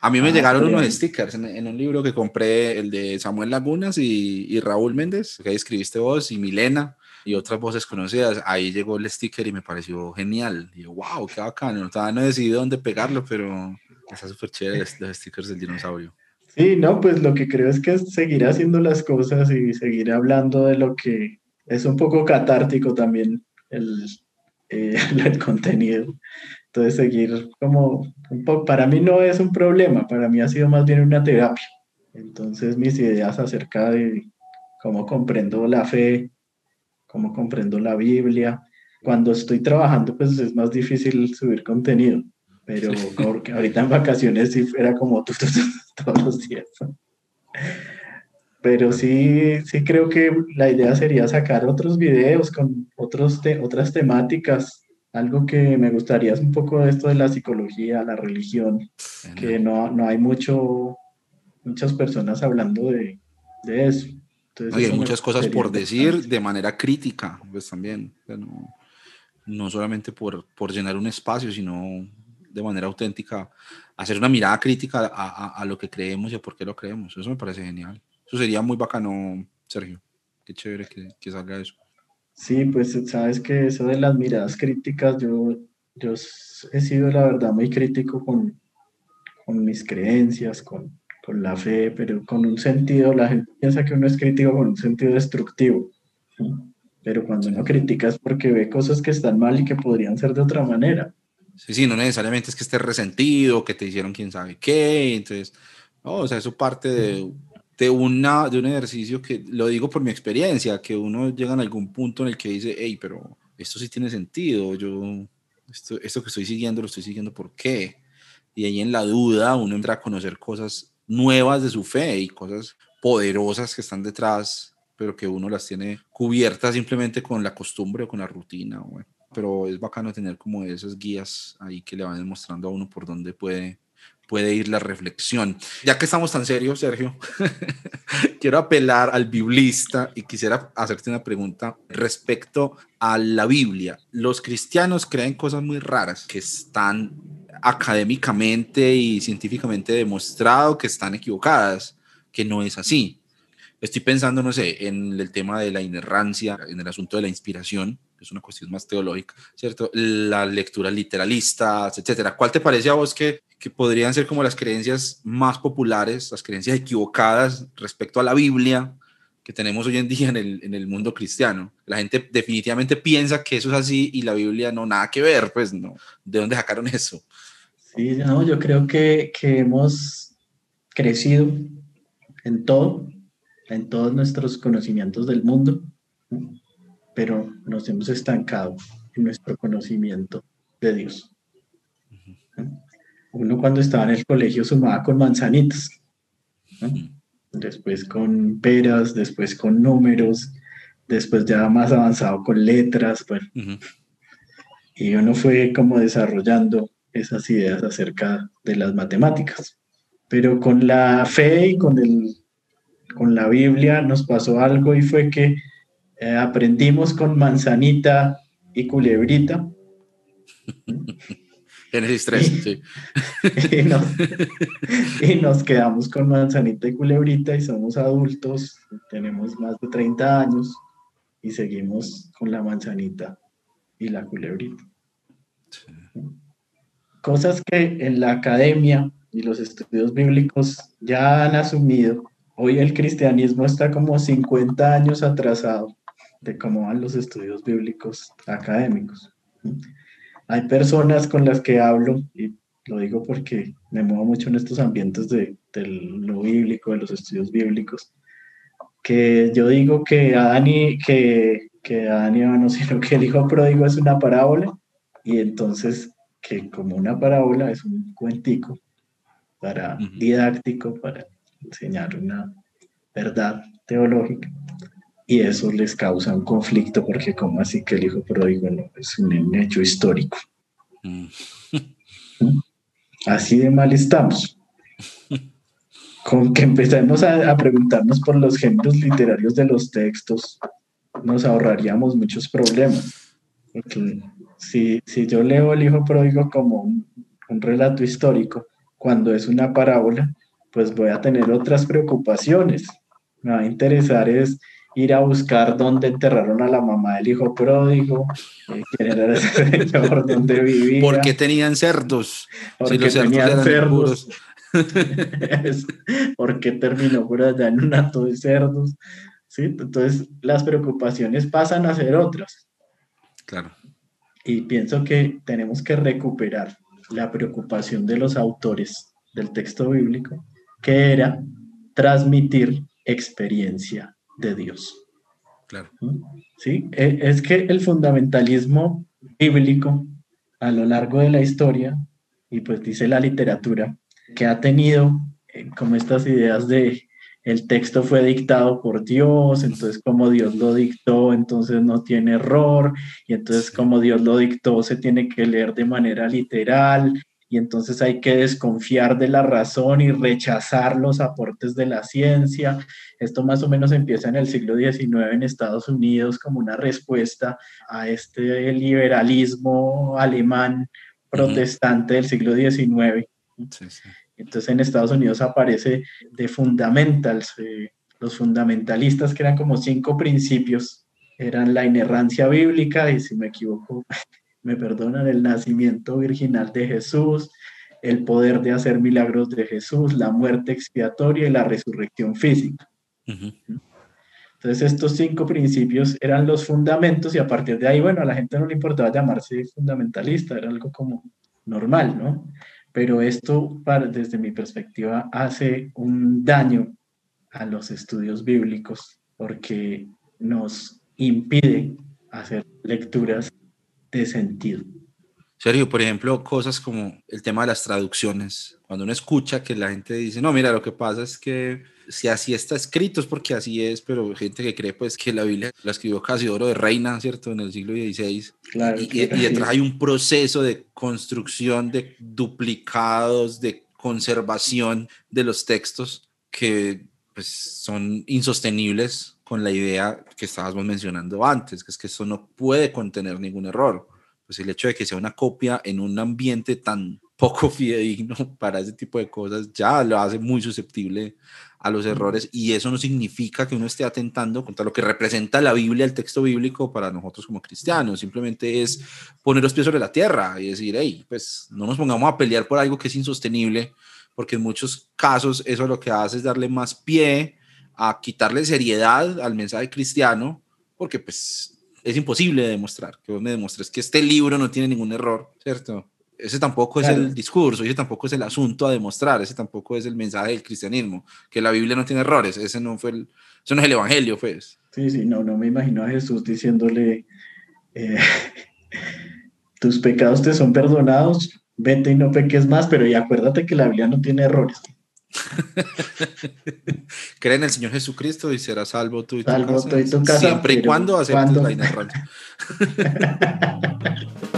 A mí me ah, llegaron unos stickers en, un libro que compré, el de Samuel Lagunas y, y Raúl Méndez, que ahí escribiste vos, y Milena y otras voces conocidas. Ahí llegó el sticker y me pareció genial. Y yo, wow, qué bacano. Todavía no he decidido dónde pegarlo, pero está súper chévere los stickers del dinosaurio. Sí, no, pues lo que creo es que seguir haciendo las cosas y seguir hablando de lo que es un poco catártico también el, eh, [laughs] el contenido. Entonces seguir como un poco, para mí no es un problema, para mí ha sido más bien una terapia. Entonces mis ideas acerca de cómo comprendo la fe, cómo comprendo la Biblia. Cuando estoy trabajando, pues es más difícil subir contenido pero porque ahorita en vacaciones sí era como todos los días. Pero sí, sí creo que la idea sería sacar otros videos con otros otras temáticas. Algo que me gustaría es un poco esto de la psicología, la religión, que no, no hay mucho, muchas personas hablando de, de eso. hay muchas cosas por decir de manera crítica, pues también. no, no solamente por, por llenar un espacio, sino de manera auténtica, hacer una mirada crítica a, a, lo que creemos y a por qué lo creemos. Eso me parece genial. Eso sería muy bacano, Sergio. Qué chévere que, que salga eso. Sí, pues sabes que eso de las miradas críticas, yo, yo he sido la verdad muy crítico con, con mis creencias, con, con la fe, pero con un sentido, la gente piensa que uno es crítico con un sentido destructivo. Pero cuando uno critica es porque ve cosas que están mal y que podrían ser de otra manera. Sí, sí, no necesariamente es que estés resentido, que te hicieron quién sabe qué, entonces, no, o sea, eso parte de, de, una, de un ejercicio que, lo digo por mi experiencia, que uno llega en algún punto en el que dice, hey, pero esto sí tiene sentido, yo, esto, esto que estoy siguiendo, lo estoy siguiendo, ¿por qué? Y ahí en la duda uno entra a conocer cosas nuevas de su fe y cosas poderosas que están detrás, pero que uno las tiene cubiertas simplemente con la costumbre o con la rutina. Bueno pero es bacano tener como esas guías ahí que le van demostrando a uno por dónde puede, puede ir la reflexión. Ya que estamos tan serios, Sergio, [laughs] quiero apelar al biblista y quisiera hacerte una pregunta respecto a la Biblia. Los cristianos creen cosas muy raras que están académicamente y científicamente demostrado que están equivocadas, que no es así. Estoy pensando, no sé, en el tema de la inerrancia, en el asunto de la inspiración, es una cuestión más teológica, ¿cierto? La lectura literalista, etcétera. ¿Cuál te parece a vos que, que podrían ser como las creencias más populares, las creencias equivocadas respecto a la Biblia que tenemos hoy en día en el, en el mundo cristiano? La gente definitivamente piensa que eso es así y la Biblia no, nada que ver, pues no. ¿De dónde sacaron eso? Sí, no, yo creo que, que hemos crecido en todo, en todos nuestros conocimientos del mundo pero nos hemos estancado en nuestro conocimiento de Dios. Uno cuando estaba en el colegio sumaba con manzanitas, después con peras, después con números, después ya más avanzado con letras, bueno. Y uno fue como desarrollando esas ideas acerca de las matemáticas. Pero con la fe y con, el, con la Biblia nos pasó algo y fue que eh, aprendimos con manzanita y culebrita. [laughs] Génesis 3, y, sí. [laughs] [laughs] Y nos, quedamos con manzanita y culebrita y somos adultos, tenemos más de 30 años y seguimos con la manzanita y la culebrita. Cosas que en la academia y los estudios bíblicos ya han asumido, hoy el cristianismo está como 50 años atrasado de cómo van los estudios bíblicos académicos. Hay personas con las que hablo, y lo digo porque me muevo mucho en estos ambientes de, lo bíblico, de los estudios bíblicos, que yo digo que Adán y, que, que Adán y no, [laughs] sino que el hijo pródigo es una parábola, y entonces que como una parábola es un cuentico para didáctico, para enseñar una verdad teológica y eso les causa un conflicto porque como así que el hijo pródigo no es un hecho histórico. Mm. Así de mal estamos. [laughs] Con que empecemos a, preguntarnos por los géneros literarios de los textos, nos ahorraríamos muchos problemas. Porque si, si yo leo el hijo pródigo como un, un relato histórico, cuando es una parábola, pues voy a tener otras preocupaciones. Me va a interesar es ir a buscar dónde enterraron a la mamá del hijo pródigo, eh, quién era ese [laughs] señor, dónde vivía. ¿Por qué tenían cerdos? Porque tenían cerdos. [laughs] ¿Por qué terminó por allá en un acto de cerdos? ¿Sí? Entonces las preocupaciones pasan a ser otras. Claro. Y pienso que tenemos que recuperar la preocupación de los autores del texto bíblico, que era transmitir experiencia de Dios. Claro. Sí, e, es que el fundamentalismo bíblico a lo largo de la historia, y pues dice la literatura, que ha tenido eh, como estas ideas de el texto fue dictado por Dios, entonces como Dios lo dictó, entonces no tiene error, y entonces como Dios lo dictó, se tiene que leer de manera literal, y entonces hay que desconfiar de la razón y rechazar los aportes de la ciencia. Esto más o menos empieza en el siglo XIX en Estados Unidos como una respuesta a este liberalismo alemán protestante del siglo XIX. Entonces en Estados Unidos aparece de fundamentals, eh, los fundamentalistas que eran como cinco principios, eran la inerrancia bíblica, y si me equivoco, me perdonan, el nacimiento virginal de Jesús, el poder de hacer milagros de Jesús, la muerte expiatoria y la resurrección física. Entonces estos cinco principios eran los fundamentos y a partir de ahí, bueno, a la gente no le importaba llamarse fundamentalista, era algo como normal, ¿no? Pero esto, desde mi perspectiva, hace un daño a los estudios bíblicos porque nos impide hacer lecturas de sentido. Sergio, por ejemplo, cosas como el tema de las traducciones. Cuando uno escucha que la gente dice, no, mira, lo que pasa es que si así está escrito es porque así es, pero gente que cree pues que la Biblia la escribió Casiodoro de Reina, ¿cierto? En el siglo XVI. Claro, y, y, detrás hay un proceso de construcción de duplicados, de conservación de los textos que pues son insostenibles con la idea que estábamos mencionando antes, que es que eso no puede contener ningún error. Pues el hecho de que sea una copia en un ambiente tan poco [laughs] fidedigno para ese tipo de cosas ya lo hace muy susceptible a los errores y eso no significa que uno esté atentando contra lo que representa la Biblia, el texto bíblico para nosotros como cristianos, simplemente es poner los pies sobre la tierra y decir, hey, pues no nos pongamos a pelear por algo que es insostenible, porque en muchos casos eso lo que hace es darle más pie a quitarle seriedad al mensaje cristiano, porque pues es imposible de demostrar, que vos me demuestres que este libro no tiene ningún error, ¿cierto? Ese tampoco es el discurso, ese tampoco es el asunto a demostrar, ese tampoco es el mensaje del cristianismo, que la Biblia no tiene errores, ese no fue el, eso no es el evangelio, pues. Sí, sí, no, no me imagino a Jesús diciéndole, eh, [laughs] tus pecados te son perdonados, vete y no peques más, pero y acuérdate que la Biblia no tiene errores. [laughs] Cree en el Señor Jesucristo y será salvo tú y tu, salvo casa. Tú y tu casa. Siempre y cuando aceptes la inerrancia. [laughs]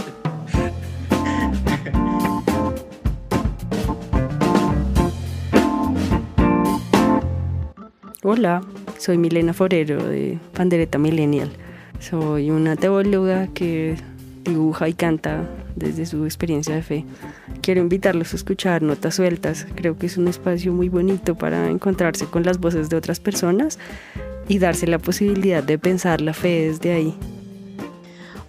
Hola, soy Milena Forero de Pandereta Millennial. Soy una teóloga que dibuja y canta desde su experiencia de fe. Quiero invitarlos a escuchar Notas Sueltas. Creo que es un espacio muy bonito para encontrarse con las voces de otras personas y darse la posibilidad de pensar la fe desde ahí.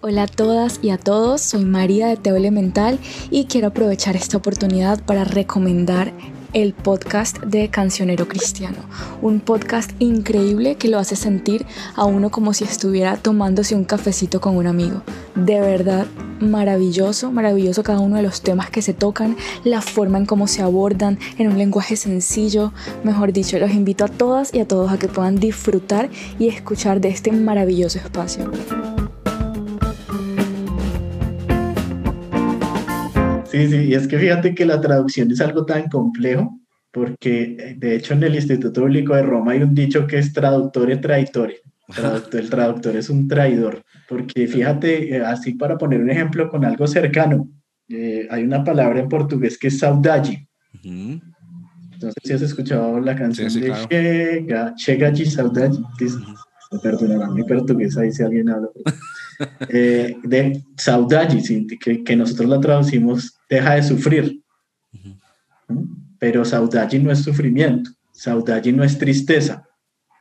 Hola a todas y a todos, soy María de Teo Elemental y quiero aprovechar esta oportunidad para recomendar el podcast de Cancionero Cristiano, un podcast increíble que lo hace sentir a uno como si estuviera tomándose un cafecito con un amigo. De verdad, maravilloso, maravilloso cada uno de los temas que se tocan, la forma en cómo se abordan, en un lenguaje sencillo. Mejor dicho, los invito a todas y a todos a que puedan disfrutar y escuchar de este maravilloso espacio. Sí, sí, y es que fíjate que la traducción es algo tan complejo, porque eh, de hecho en el Instituto Bíblico de Roma hay un dicho que es traductore traitore. el traductor es un traidor, porque fíjate, eh, así para poner un ejemplo con algo cercano, eh, hay una palabra en portugués que es saudade. Entonces, si has escuchado la canción de Chega, Chega de Saudade, perdonarán mi portugués ahí si alguien habla. [laughs] Eh, de saudade, que, que, nosotros la traducimos, deja de sufrir. Pero saudade no es sufrimiento, saudade no es tristeza,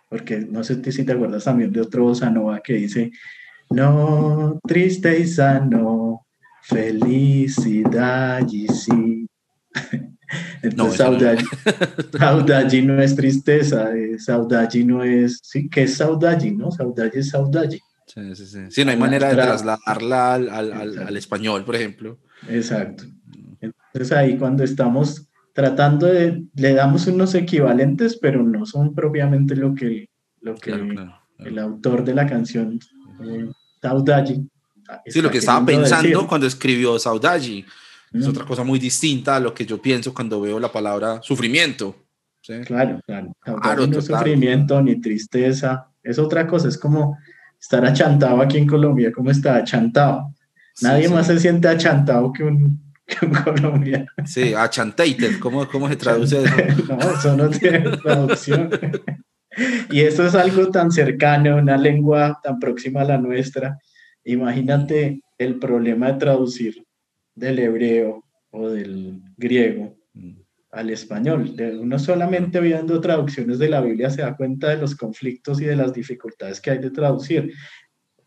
porque no sé si te acuerdas también de otro Sanova que dice, no, tristeza no, felicidad y sí. [laughs] Entonces, no, saudade, no. es tristeza, eh, saudade no es, sí, ¿qué es saudade? ¿No? Saudade es saudade. Sí, sí, sí. sí no hay manera de trasladarla al, al, al, español, por ejemplo. Exacto. Entonces ahí cuando estamos tratando de, le damos unos equivalentes, pero no son propiamente lo que, lo que el autor de la canción, eh, Saudade. Sí, lo que estaba pensando cuando escribió Saudade es otra cosa muy distinta a lo que yo pienso cuando veo la palabra sufrimiento. Claro, claro. claro no sufrimiento ni tristeza, es otra cosa, es como estar achantado aquí en Colombia, como está achantado. Nadie más se siente achantado que un, que un colombiano. Sí, achantated, ¿cómo, cómo se traduce eso? [laughs] no, eso no tiene traducción. y eso es algo tan cercano, una lengua tan próxima a la nuestra. Imagínate el problema de traducir del hebreo o del griego. Al español. Uno solamente viendo traducciones de la Biblia se da cuenta de los conflictos y de las dificultades que hay de traducir.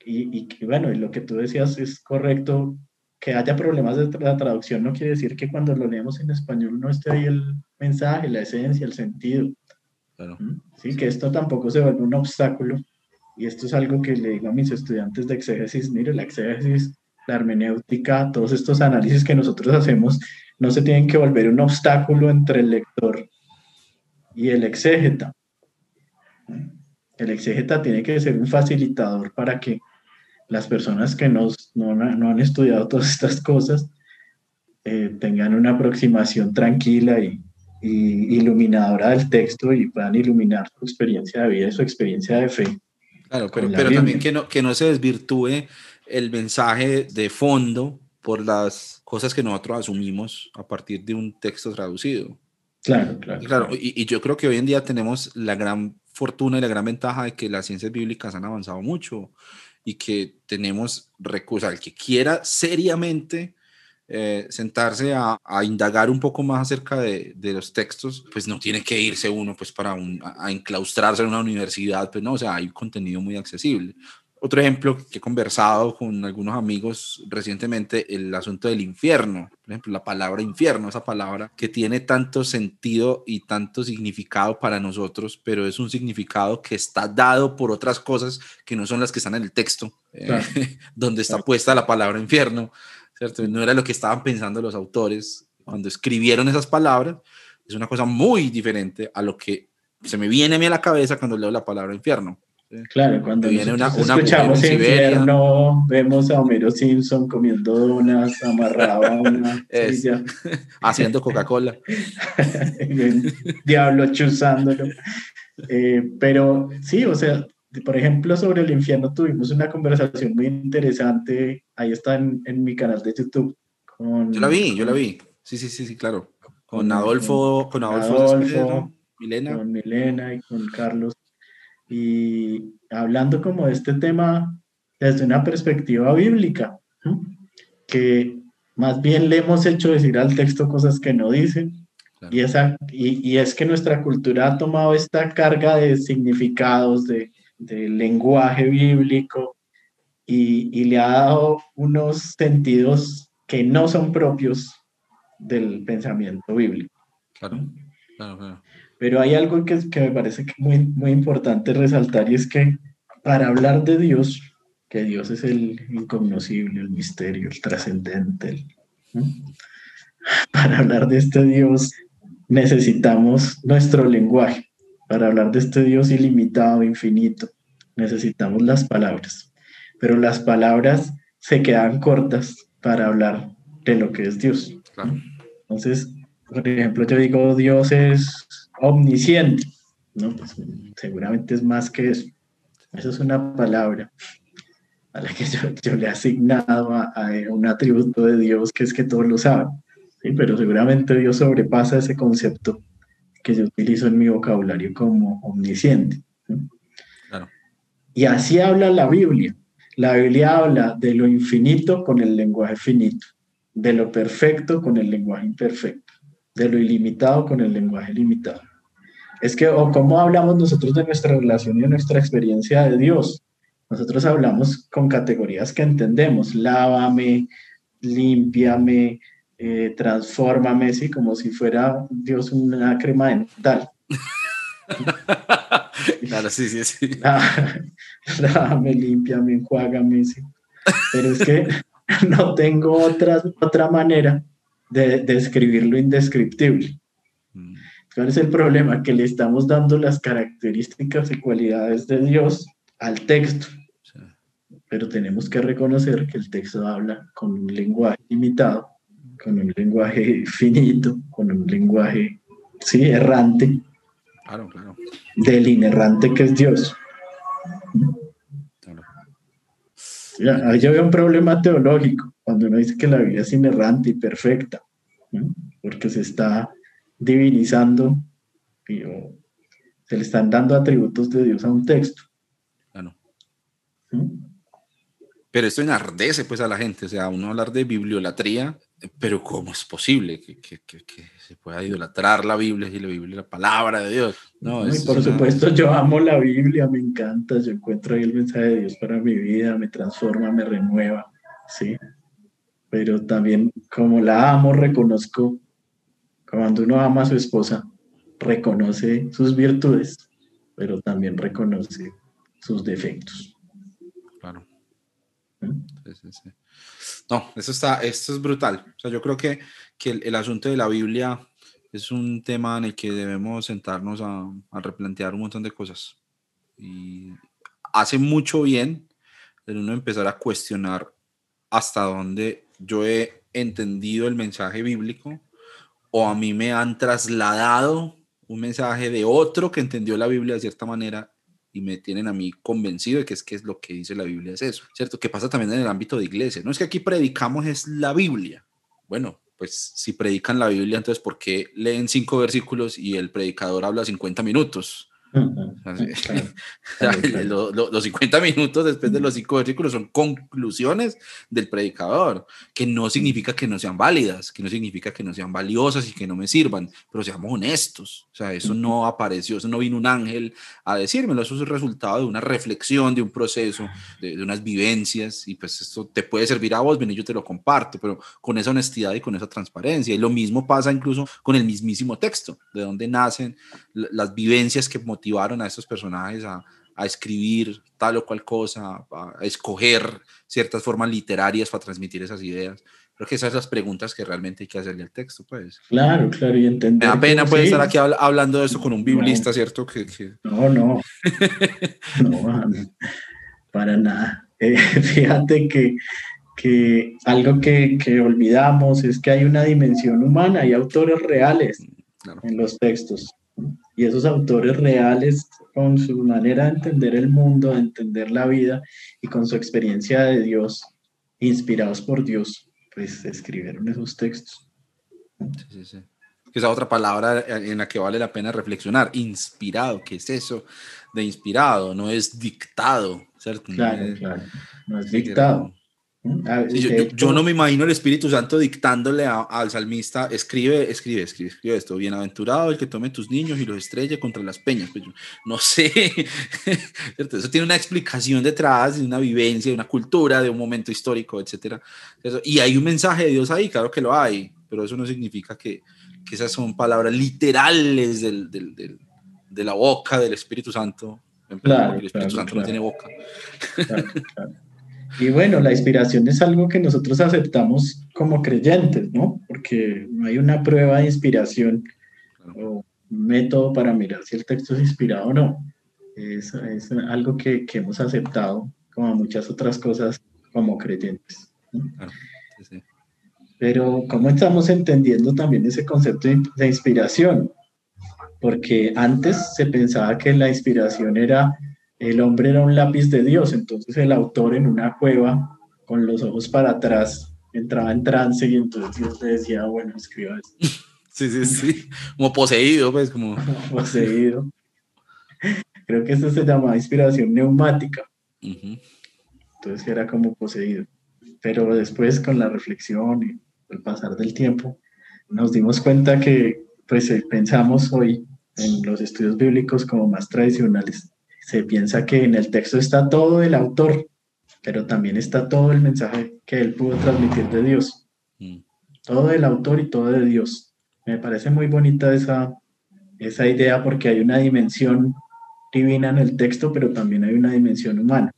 Y, y bueno, y lo que tú decías es correcto, que haya problemas de la traducción no quiere decir que cuando lo leemos en español no esté ahí el mensaje, la esencia, el sentido. ¿Mm? Sí, que esto tampoco se vuelve un obstáculo. Y esto es algo que le digo a mis estudiantes de exégesis, mire, la exégesis la hermenéutica, todos estos análisis que nosotros hacemos, no se tienen que volver un obstáculo entre el lector y el exégeta. El exégeta tiene que ser un facilitador para que las personas que no, no, han estudiado todas estas cosas eh, tengan una aproximación tranquila y, iluminadora del texto y puedan iluminar su experiencia de vida y su experiencia de fe. Claro, pero, pero también que no, que no se desvirtúe el mensaje de fondo por las cosas que nosotros asumimos a partir de un texto traducido. Claro, claro. Y, claro, y, yo creo que hoy en día tenemos la gran fortuna y la gran ventaja de que las ciencias bíblicas han avanzado mucho y que tenemos recursos. Al que quiera seriamente eh, sentarse a, indagar un poco más acerca de, de, los textos, pues no tiene que irse uno pues para un, a, a, enclaustrarse en una universidad, pues no, o sea, hay contenido muy accesible. Otro ejemplo que he conversado con algunos amigos recientemente, el asunto del infierno. Por ejemplo, la palabra infierno, esa palabra que tiene tanto sentido y tanto significado para nosotros, pero es un significado que está dado por otras cosas que no son las que están en el texto, eh, [laughs] donde está puesta la palabra infierno, ¿cierto? No era lo que estaban pensando los autores cuando escribieron esas palabras. Es una cosa muy diferente a lo que se me viene a mí a la cabeza cuando leo la palabra infierno. Claro, cuando viene una, una escuchamos infierno, vemos a Homero Simpson comiendo donas, amarrado a una [laughs] [laughs] haciendo Coca-Cola. [laughs] diablo chuzándolo. Eh, pero sí, o sea, por ejemplo, sobre el infierno tuvimos una conversación muy interesante. Ahí está en, mi canal de YouTube. Con, yo la vi, yo la vi. Sí, sí, sí, sí, claro. Con, Adolfo, con Adolfo, Milena. Con Milena y con Carlos y hablando como de este tema desde una perspectiva bíblica, que más bien le hemos hecho decir al texto cosas que no dicen, y, esa, y, es que nuestra cultura ha tomado esta carga de significados, de, de lenguaje bíblico, y, y le ha dado unos sentidos que no son propios del pensamiento bíblico. Claro, claro, claro. Pero hay algo que, que me parece que muy, muy importante resaltar y es que para hablar de Dios, que Dios es el incognoscible, el misterio, el trascendente, el- ¿no? para hablar de este Dios necesitamos nuestro lenguaje. Para hablar de este Dios ilimitado, infinito, necesitamos las palabras. Pero las palabras se quedan cortas para hablar de lo que es Dios. Claro. Entonces, por ejemplo, yo digo, Dios es omnisciente. No, pues seguramente es más que eso. Eso es una palabra a la que yo, yo le he asignado a, a un atributo de Dios que es que todos lo saben. ¿sí? Pero seguramente Dios sobrepasa ese concepto que yo utilizo en mi vocabulario como omnisciente. ¿sí? Claro. Y así habla la Biblia. La Biblia habla de lo infinito con el lenguaje finito, de lo perfecto con el lenguaje imperfecto, de lo ilimitado con el lenguaje limitado. Es que, o cómo hablamos nosotros de nuestra relación y de nuestra experiencia de Dios. Nosotros hablamos con categorías que entendemos. Lávame, límpiame, eh, transfórmame, sí, como si fuera Dios una crema dental. [laughs] claro, sí, sí, sí. [laughs] Lávame, límpiame, enjuágame, sí. Pero es que [laughs] no tengo otra, otra manera de, de escribir lo indescriptible. Mm, ¿Cuál es el problema? Que le estamos dando las características y cualidades de Dios al texto, pero tenemos que reconocer que el texto habla con un lenguaje limitado, con un lenguaje finito, con un lenguaje, sí, errante, Claro, claro, del inerrante que es Dios. claro. Ya, ahí yo veo un problema teológico cuando uno dice que la Biblia es inerrante y perfecta, ¿no? porque se está divinizando y, o se le están dando atributos de Dios a un texto. claro. Pero esto enardece pues a la gente, o sea, uno hablar de bibliolatría, pero ¿cómo es posible que, que- que- que se pueda idolatrar la Biblia y la Biblia es la palabra de Dios? No, Y por una- supuesto, yo amo la Biblia, me encanta, yo encuentro ahí el mensaje de Dios para mi vida, me transforma, me renueva, ¿sí? Pero también, como la amo, reconozco, cuando uno ama a su esposa, reconoce sus virtudes, pero también reconoce sus defectos. Claro. ¿no? Sí, sí, sí. No, eso está, esto es brutal. O sea, yo creo que, que el, el asunto de la Biblia es un tema en el que debemos sentarnos a, a replantear un montón de cosas. Y hace mucho bien el uno empezar a cuestionar hasta dónde yo he entendido el mensaje bíblico o a mí me han trasladado un mensaje de otro que entendió la Biblia de cierta manera y me tienen a mí convencido de que es que es lo que dice la Biblia es eso, ¿cierto? Que pasa también en el ámbito de iglesia. No es que aquí predicamos es la Biblia. Bueno, pues si predican la Biblia, entonces ¿por qué leen cinco versículos y el predicador habla 50 minutos? [laughs] Claro, [laughs] claro, claro. los 50 minutos después de los cinco versículos son conclusiones del predicador, que no significa que no sean válidas, que no significa que no sean valiosas y que no me sirvan, pero seamos honestos. O sea, eso no apareció, eso no vino un ángel a decírmelo, eso es el resultado de una reflexión, de un proceso, de, de unas vivencias, y pues esto te puede servir a vos, bien, y yo te lo comparto, pero con esa honestidad y con esa transparencia. Y lo mismo pasa incluso con el mismísimo texto, de dónde nacen la- las vivencias que motivaron a estos personajes a, a escribir tal o cual cosa, a, a escoger ciertas formas literarias para transmitir esas ideas. Creo que esas son las preguntas que realmente hay que hacerle al texto, pues. Claro, claro, y entender. Me da pena pues sí. estar aquí habla- hablando de esto con un biblista, ¿cierto? Que, que- No, no. [laughs] No, no, para nada. Eh, [laughs] fíjate que, que algo que, que olvidamos es que hay una dimensión humana, hay autores reales claro, en los textos. Y esos autores reales, con su manera de entender el mundo, de entender la vida y con su experiencia de Dios, inspirados por Dios, pues escribieron esos textos. sí, sí, sí. Esa otra palabra en la que vale la pena reflexionar, inspirado, ¿qué es eso de inspirado? No es dictado, ¿cierto? No Claro, es- claro. No es dictado. Ah, Sí, yo, yo- no me imagino el Espíritu Santo dictándole a- al salmista, escribe, escribe, escribe, escribe esto, bienaventurado el que tome tus niños y los estrelle contra las peñas. Pues yo no sé, [laughs] ¿cierto? eso tiene una explicación detrás, de una vivencia, de una cultura, de un momento histórico, etcétera. Eso- y hay un mensaje de Dios ahí, claro que lo hay, pero eso no significa que, que esas son palabras literales del, del- del- de la boca del Espíritu Santo. Claro, el Espíritu claro, Santo no claro. tiene boca. Y bueno, la inspiración es algo que nosotros aceptamos como creyentes, ¿no? Porque no hay una prueba de inspiración o un método para mirar si el texto es inspirado o no. Es, es algo que, que hemos aceptado, como muchas otras cosas, como creyentes. ¿no? Claro, sí, sí. Pero ¿cómo estamos entendiendo también ese concepto de inspiración? Porque antes se pensaba que la inspiración era, el hombre era un lápiz de Dios, entonces el autor en una cueva, con los ojos para atrás, entraba en trance y entonces Dios le decía, bueno, escriba esto, [laughs] Sí, sí, sí. Como poseído, pues, como. [laughs] poseído. Creo que eso se llamaba inspiración neumática. Entonces era como poseído. Pero después con la reflexión y el pasar del tiempo, nos dimos cuenta que pues eh, pensamos hoy en los estudios bíblicos como más tradicionales, se piensa que en el texto está todo el autor, pero también está todo el mensaje que él pudo transmitir de Dios, Mm. todo el autor y todo de Dios. Me parece muy bonita esa, esa idea porque hay una dimensión divina en el texto, pero también hay una dimensión humana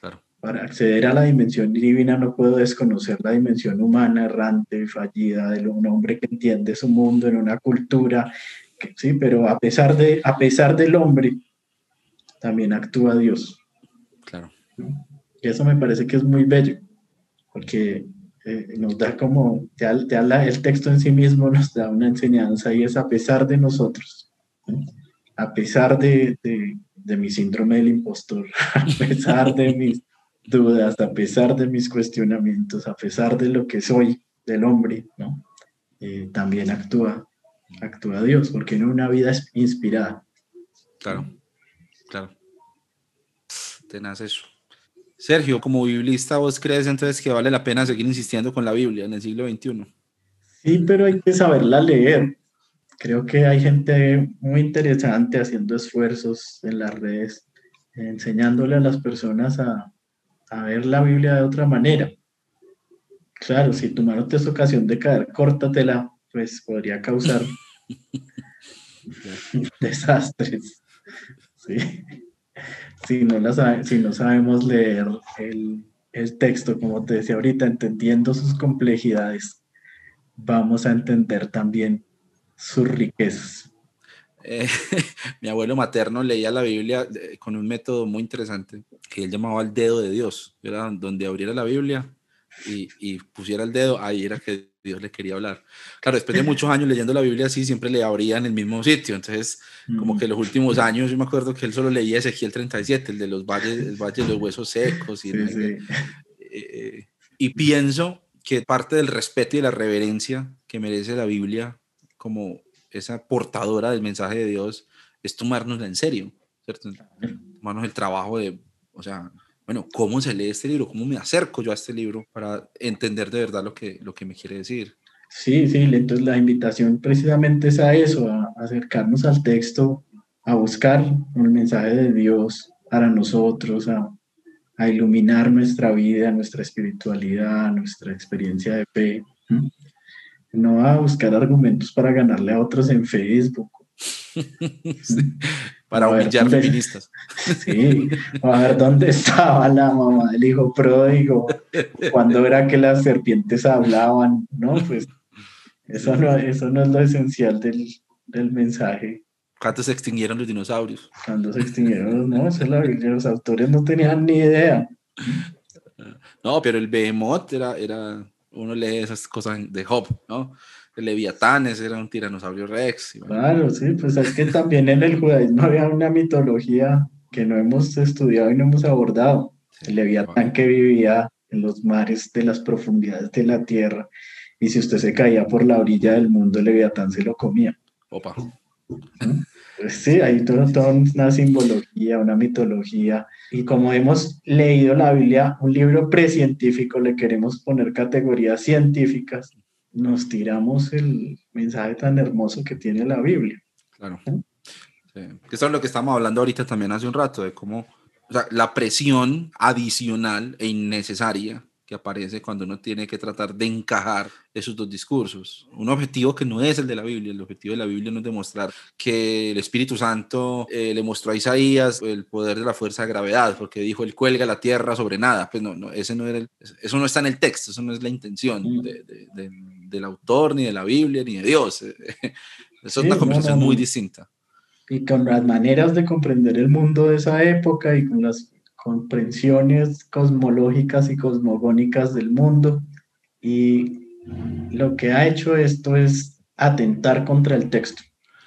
Claro. para acceder a la dimensión divina no puedo desconocer la dimensión humana, errante, fallida, de un hombre que entiende su mundo en una cultura, que- sí, pero a pesar, de, a pesar del hombre, también actúa Dios. Claro. Y eso me parece que es muy bello, porque eh, nos da como, la- el texto en sí mismo nos da una enseñanza y es a pesar de nosotros, a pesar de, de- de mi síndrome del impostor, [laughs] a pesar de mis dudas, a pesar de mis cuestionamientos, a pesar de lo que soy del hombre, ¿no? Eh, también actúa, actúa Dios, porque en una vida es inspirada. Claro. Claro. Tenaz eso. Sergio, como biblista, ¿vos crees entonces que vale la pena seguir insistiendo con la Biblia en el siglo XXI? Sí, pero hay que saberla leer. Creo que hay gente muy interesante haciendo esfuerzos en las redes, enseñándole a las personas a, a ver la Biblia de otra manera. Claro, si tu mano te es ocasión de caer, córtatela, pues podría causar [laughs] [laughs] desastres. Sí. Si, no sabemos leer el, el texto, como te decía ahorita, entendiendo sus complejidades, vamos a entender también sus riquezas. Eh, [laughs] mi abuelo materno leía la Biblia eh, con un método muy interesante que él llamaba el dedo de Dios. Era donde abriera la Biblia y, y pusiera el dedo, ahí era que Dios le quería hablar. Claro, después de muchos años leyendo la Biblia así, siempre le abría en el mismo sitio. Entonces, como que los últimos años, yo me acuerdo que él solo leía Ezequiel 37, el de los valles, el valle de los huesos secos. Y, Sí, sí. eh, y pienso que parte del respeto y la reverencia que merece la Biblia como esa portadora del mensaje de Dios es tomárnosla en serio, ¿cierto? Tomarnos el trabajo de, o sea, bueno, ¿cómo se lee este libro? ¿Cómo me acerco yo a este libro para entender de verdad lo que, lo que me quiere decir? Sí, sí, entonces la invitación precisamente es a eso, a acercarnos al texto, a buscar el mensaje de Dios para nosotros, a, a iluminar nuestra vida, nuestra espiritualidad, nuestra experiencia de fe. No a buscar argumentos para ganarle a otros en Facebook. [laughs] Para ver, humillar ¿dónde- feministas. [laughs] Sí, a ver dónde estaba la mamá del hijo pródigo, cuando era que las serpientes hablaban, ¿no? Pues eso no, eso no es lo esencial del, del mensaje. ¿Cuántos se extinguieron los dinosaurios? Cuando se extinguieron, no, eso es la Biblia, los autores no tenían ni idea. No, pero el Behemoth era, era, uno lee esas cosas de Job, ¿no? Ese era un tiranosaurio rex. Claro, sí, pues es que también en el judaísmo había una mitología que no hemos estudiado y no hemos abordado. El Leviatán que vivía en los mares de las profundidades de la tierra. Y si usted se caía por la orilla del mundo, el Leviatán se lo comía. Opa. Pues sí, hay toda una simbología, una mitología Y como hemos leído la Biblia, un libro precientífico, le queremos poner categorías científicas, nos tiramos el mensaje tan hermoso que tiene la Biblia. Claro. Sí. Eso es lo que estamos hablando ahorita también hace un rato, de cómo o sea, la presión adicional e innecesaria que aparece cuando uno tiene que tratar de encajar esos dos discursos. Un objetivo que no es el de la Biblia. El objetivo de la Biblia no es demostrar que el Espíritu Santo eh, le mostró a Isaías el poder de la fuerza de gravedad, porque dijo, él cuelga la tierra sobre nada. Pues no, no, ese no era el, eso no está en el texto, eso no es la intención Mm. de, de, de, del autor, ni de la Biblia, ni de Dios. [laughs] Es Sí, una conversación no, no. muy distinta. Y con las maneras de comprender el mundo de esa época y con las comprensiones cosmológicas y cosmogónicas del mundo. Y lo que ha hecho esto es atentar contra el texto.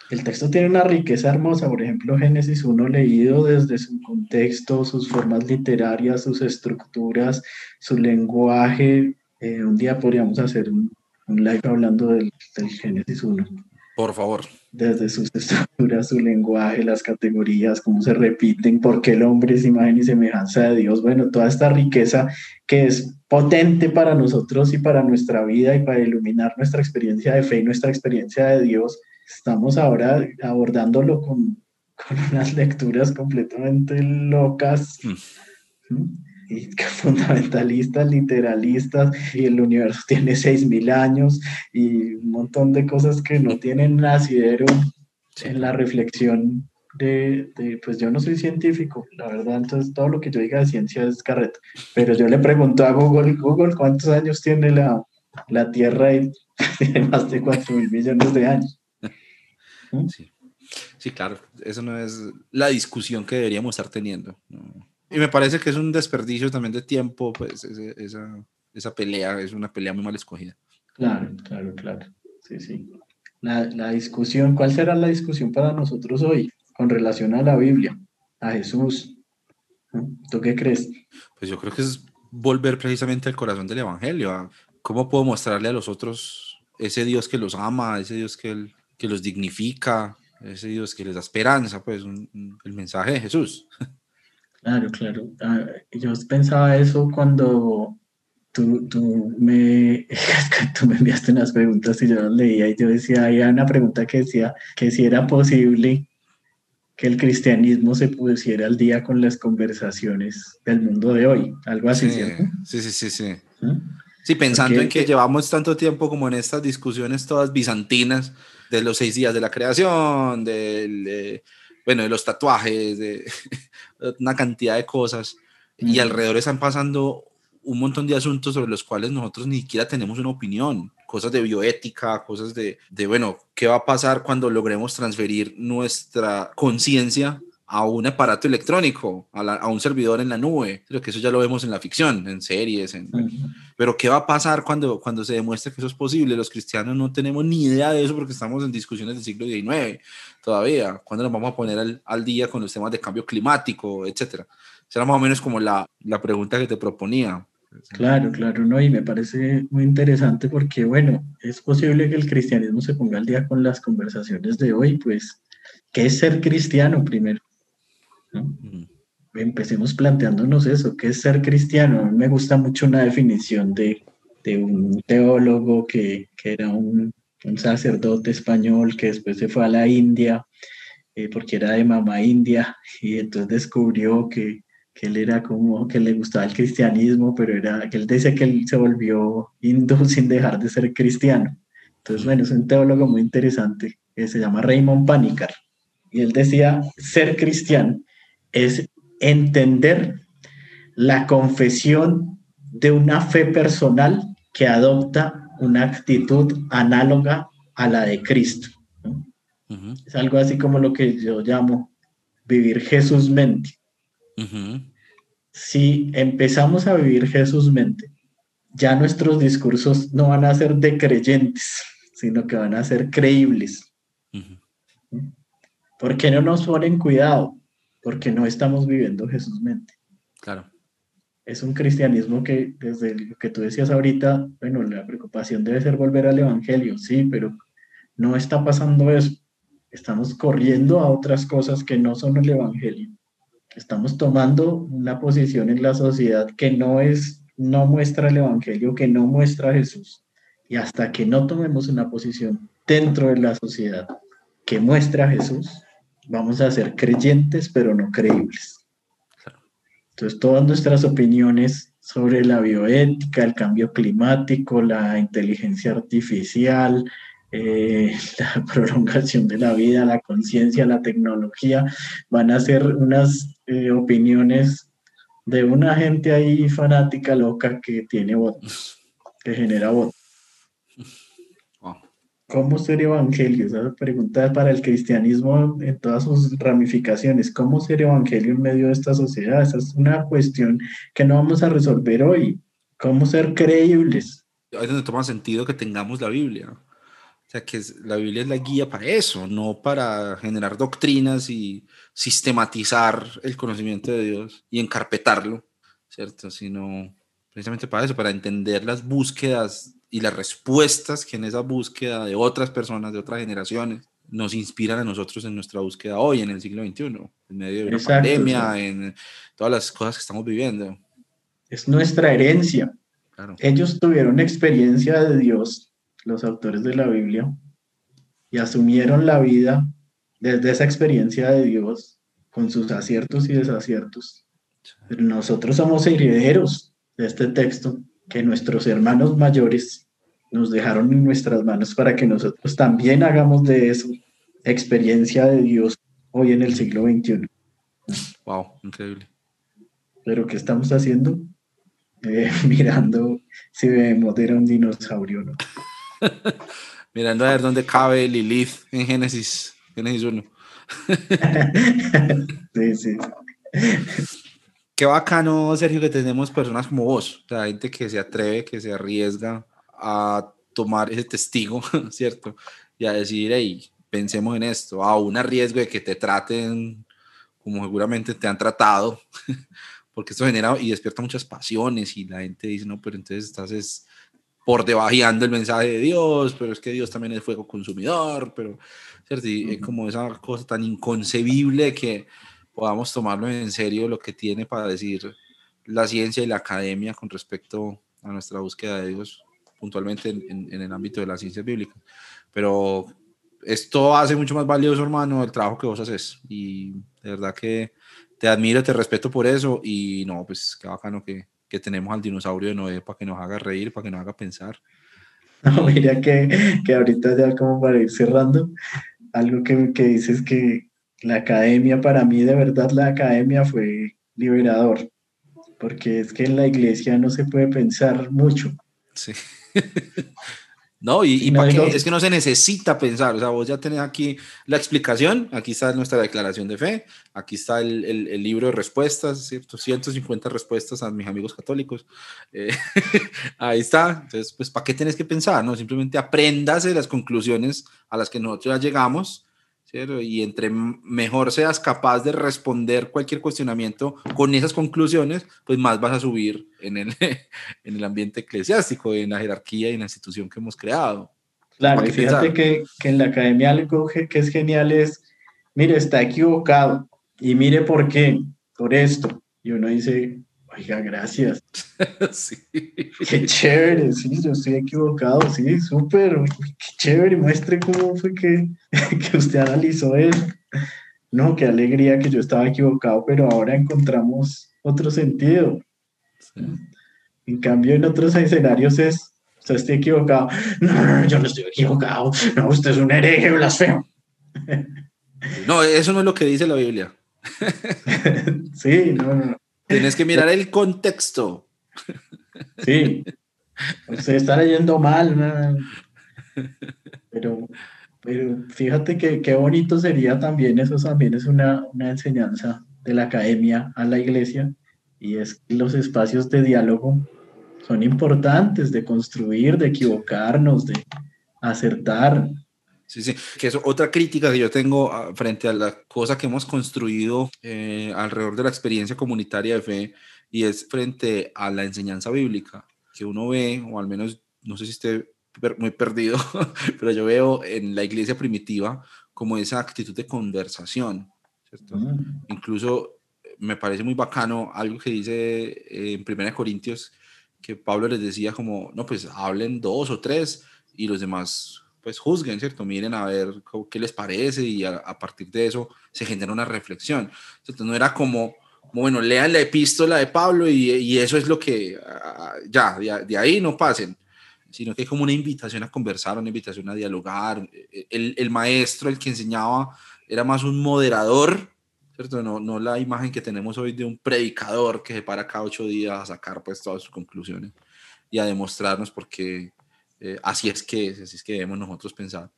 El texto tiene una riqueza hermosa, por ejemplo, Génesis 1 leído desde su contexto, sus formas literarias, sus estructuras, su lenguaje. Eh, un día podríamos hacer un, un live hablando del, del Génesis 1 Por favor. desde sus estructuras, su lenguaje, las categorías, cómo se repiten, por qué el hombre es imagen y semejanza de Dios. Bueno, toda esta riqueza que es potente para nosotros y para nuestra vida y para iluminar nuestra experiencia de fe y nuestra experiencia de Dios. Estamos ahora abordándolo con, con unas lecturas completamente locas. ¿Mm? y [laughs] fundamentalistas, literalistas, y el universo tiene 6.000 años y un montón de cosas que no tienen asidero en la reflexión de, de, pues yo no soy científico, la verdad, entonces todo lo que yo diga de ciencia es carreta, pero yo le pregunto a Google, Google, ¿cuántos años tiene la, la Tierra? Y tiene [laughs] más de 4 mil millones de años. ¿Mm? Sí. sí, claro, eso no es la discusión que deberíamos estar teniendo. ¿no? Y me parece que es un desperdicio también de tiempo, pues ese, esa, esa pelea es una pelea muy mal escogida. Claro, claro, claro. Sí, sí. La, la, discusión, ¿cuál será la discusión para nosotros hoy con relación a la Biblia, a Jesús? ¿Tú qué crees? Pues yo creo que es volver precisamente al corazón del Evangelio. A ¿Cómo puedo mostrarle a los otros ese Dios que los ama, ese Dios que, el, que los dignifica, ese Dios que les da esperanza? Pues un, un, el mensaje de Jesús. [laughs] Claro, claro. Ah, yo pensaba eso cuando tú, tú, me, [laughs] tú me enviaste unas preguntas y yo las leía y yo decía, había una pregunta que decía que si era posible que el cristianismo se pusiera al día con las conversaciones del mundo de hoy, algo así, sí, ¿cierto? Sí, sí, sí, sí. ¿Mm? Sí, pensando Porque, en que llevamos tanto tiempo como en estas discusiones todas bizantinas de los seis días de la creación, del... De, bueno, de los tatuajes, de [laughs] una cantidad de cosas, y alrededor están pasando un montón de asuntos sobre los cuales nosotros ni siquiera tenemos una opinión, cosas de bioética, cosas de, de bueno, ¿qué va a pasar cuando logremos transferir nuestra conciencia a un aparato electrónico, a, la, a, un servidor en la nube? Creo que eso ya lo vemos en la ficción, en series, en, uh -huh. pero ¿qué va a pasar cuando, cuando se demuestre que eso es posible? Los cristianos no tenemos ni idea de eso porque estamos en discusiones del siglo XIX todavía. ¿Cuándo nos vamos a poner al, al día con los temas de cambio climático, etcétera? Será más o menos como la, la pregunta que te proponía. Claro, claro, no, y me parece muy interesante porque, bueno, es posible que el cristianismo se ponga al día con las conversaciones de hoy, pues, ¿qué es ser cristiano primero? ¿No? Mm. Empecemos planteándonos eso, ¿qué es ser cristiano? A mí me gusta mucho una definición de, de un teólogo que, que era un, un, sacerdote español que después se fue a la India eh, porque era de mamá india y entonces descubrió que, que él era como que le gustaba el cristianismo, pero era que él dice que él se volvió hindú [laughs] sin dejar de ser cristiano. Entonces, bueno, es un teólogo muy interesante que se llama Raymond Panikar. Y él decía, ser cristiano es entender la confesión de una fe personal que adopta una actitud análoga a la de Cristo. ¿no? Uh -huh. Es algo así como lo que yo llamo vivir Jesús mente. Uh -huh. Si empezamos a vivir Jesús mente, ya nuestros discursos no van a ser de creyentes, sino que van a ser creíbles. Uh -huh. ¿Por qué no nos ponen cuidado? Porque no estamos viviendo Jesús mente. Claro. Es un cristianismo que, desde lo que tú decías ahorita, bueno, la preocupación debe ser volver al Evangelio, sí, pero no está pasando eso. Estamos corriendo a otras cosas que no son el Evangelio. Estamos tomando una posición en la sociedad que no es, no muestra el Evangelio, que no muestra a Jesús. Y hasta que no tomemos una posición dentro de la sociedad que muestra a Jesús, vamos a ser creyentes, pero no creíbles. Entonces, todas nuestras opiniones sobre la bioética, el cambio climático, la inteligencia artificial, eh, [laughs] la prolongación de la vida, la conciencia, la tecnología, van a ser unas eh, opiniones de una gente ahí fanática loca que tiene votos, que genera votos. [laughs] ¿Cómo ser evangelio? Esa pregunta para el cristianismo en todas sus ramificaciones. ¿Cómo ser evangelio en medio de esta sociedad? Esa es una cuestión que no vamos a resolver hoy. ¿Cómo ser creíbles? Ahí es donde toma sentido que tengamos la Biblia. O sea, que la Biblia es la guía para eso, no para generar doctrinas y sistematizar el conocimiento de Dios y encarpetarlo, ¿cierto? Sino precisamente para eso, para entender las búsquedas y las respuestas que en esa búsqueda de otras personas, de otras generaciones, nos inspiran a nosotros en nuestra búsqueda hoy, en el siglo XXI, en medio de la pandemia, en todas las cosas que estamos viviendo. Es nuestra herencia. Ellos tuvieron experiencia de Dios, los autores de la Biblia, y asumieron la vida desde esa experiencia de Dios, con sus aciertos y desaciertos. Pero nosotros somos herederos de este texto que nuestros hermanos mayores nos dejaron en nuestras manos para que nosotros también hagamos de eso experiencia de Dios hoy en el siglo XXI. Wow, increíble. Pero ¿qué estamos haciendo? Eh, [laughs] mirando si vemos era un dinosaurio no. [laughs] mirando a ver dónde cabe Lilith en Génesis, Génesis 1. [laughs] sí, sí qué bacano, Sergio, que tenemos personas como vos, o sea, gente que se atreve, que se arriesga a tomar ese testigo, [laughs] ¿cierto? Y a decir, hey, pensemos en esto, a un riesgo de que te traten como seguramente te han tratado, [laughs] porque esto genera y despierta muchas pasiones y la gente dice, no, pero entonces estás es por debajeando el mensaje de Dios, pero es que Dios también es fuego consumidor, pero, ¿cierto? Y es como esa cosa tan inconcebible que podamos tomarlo en serio lo que tiene para decir la ciencia y la academia con respecto a nuestra búsqueda de Dios, puntualmente en, el ámbito de la ciencia bíblica. Pero esto hace mucho más valioso, hermano, el trabajo que vos haces. Y de verdad que te admiro, te respeto por eso. Y no, pues qué bacano que, que tenemos al dinosaurio de Noé para que nos haga reír, para que nos haga pensar. [laughs] No, mira que, que ahorita ya como para ir cerrando, algo que, que dices que, la academia, para mí de verdad la academia fue liberador, porque es que en la iglesia no se puede pensar mucho. Sí. [laughs] No, y, es que no se necesita pensar, o sea, vos ya tenés aquí la explicación, aquí está nuestra declaración de fe, aquí está el, el, libro de respuestas, ¿cierto? 150 respuestas a mis amigos católicos, eh, [laughs] ahí está, entonces, pues, ¿para qué tenés que pensar? No, simplemente aprendas las conclusiones a las que nosotros ya llegamos y entre mejor seas capaz de responder cualquier cuestionamiento con esas conclusiones, pues más vas a subir en el, [laughs] en el ambiente eclesiástico, en la jerarquía y en la institución que hemos creado. Claro, y fíjate que, que, en la academia algo que es genial es, mire, está equivocado y mire por qué, por esto. Y uno dice, Oiga, gracias. [laughs] sí. Qué chévere, sí, yo estoy equivocado, sí, súper, qué chévere, muestre cómo fue que, [laughs] que usted analizó eso. No, qué alegría que yo estaba equivocado, pero ahora encontramos otro sentido. En cambio, en otros escenarios es, usted está equivocado. No, no, no, yo no estoy equivocado. No, usted es un hereje blasfemo. No, eso no es lo que dice la Biblia. [laughs] sí, no, no. Tienes que mirar [laughs] el contexto. Sí. Usted está leyendo mal. Pero, pero fíjate que qué bonito sería también, eso también es una, una enseñanza de la academia a la iglesia, y es que los espacios de diálogo son importantes de construir, de equivocarnos, de acertar, Sí, sí, que es otra crítica que yo tengo ah, frente a la cosa que hemos construido eh, alrededor de la experiencia comunitaria de fe y es frente a la enseñanza bíblica, que uno ve, o al menos, no sé si esté muy perdido, [laughs] pero yo veo en la iglesia primitiva como esa actitud de conversación, ¿cierto? Mm. Incluso me parece muy bacano algo que dice en Primera Corintios, que Pablo les decía como, no, pues hablen dos o tres y los demás pues juzguen, ¿cierto? Miren a ver qué les parece y a, partir de eso se genera una reflexión. Entonces no era como, bueno, lean la epístola de Pablo y, y eso es lo que, ah, ya, de, ahí no pasen, sino que es como una invitación a conversar, una invitación a dialogar. El, el maestro, el que enseñaba, era más un moderador, ¿cierto? No, no la imagen que tenemos hoy de un predicador que se para cada ocho días a sacar pues todas sus conclusiones y a demostrarnos por qué eh, así es que así es que debemos nosotros pensar,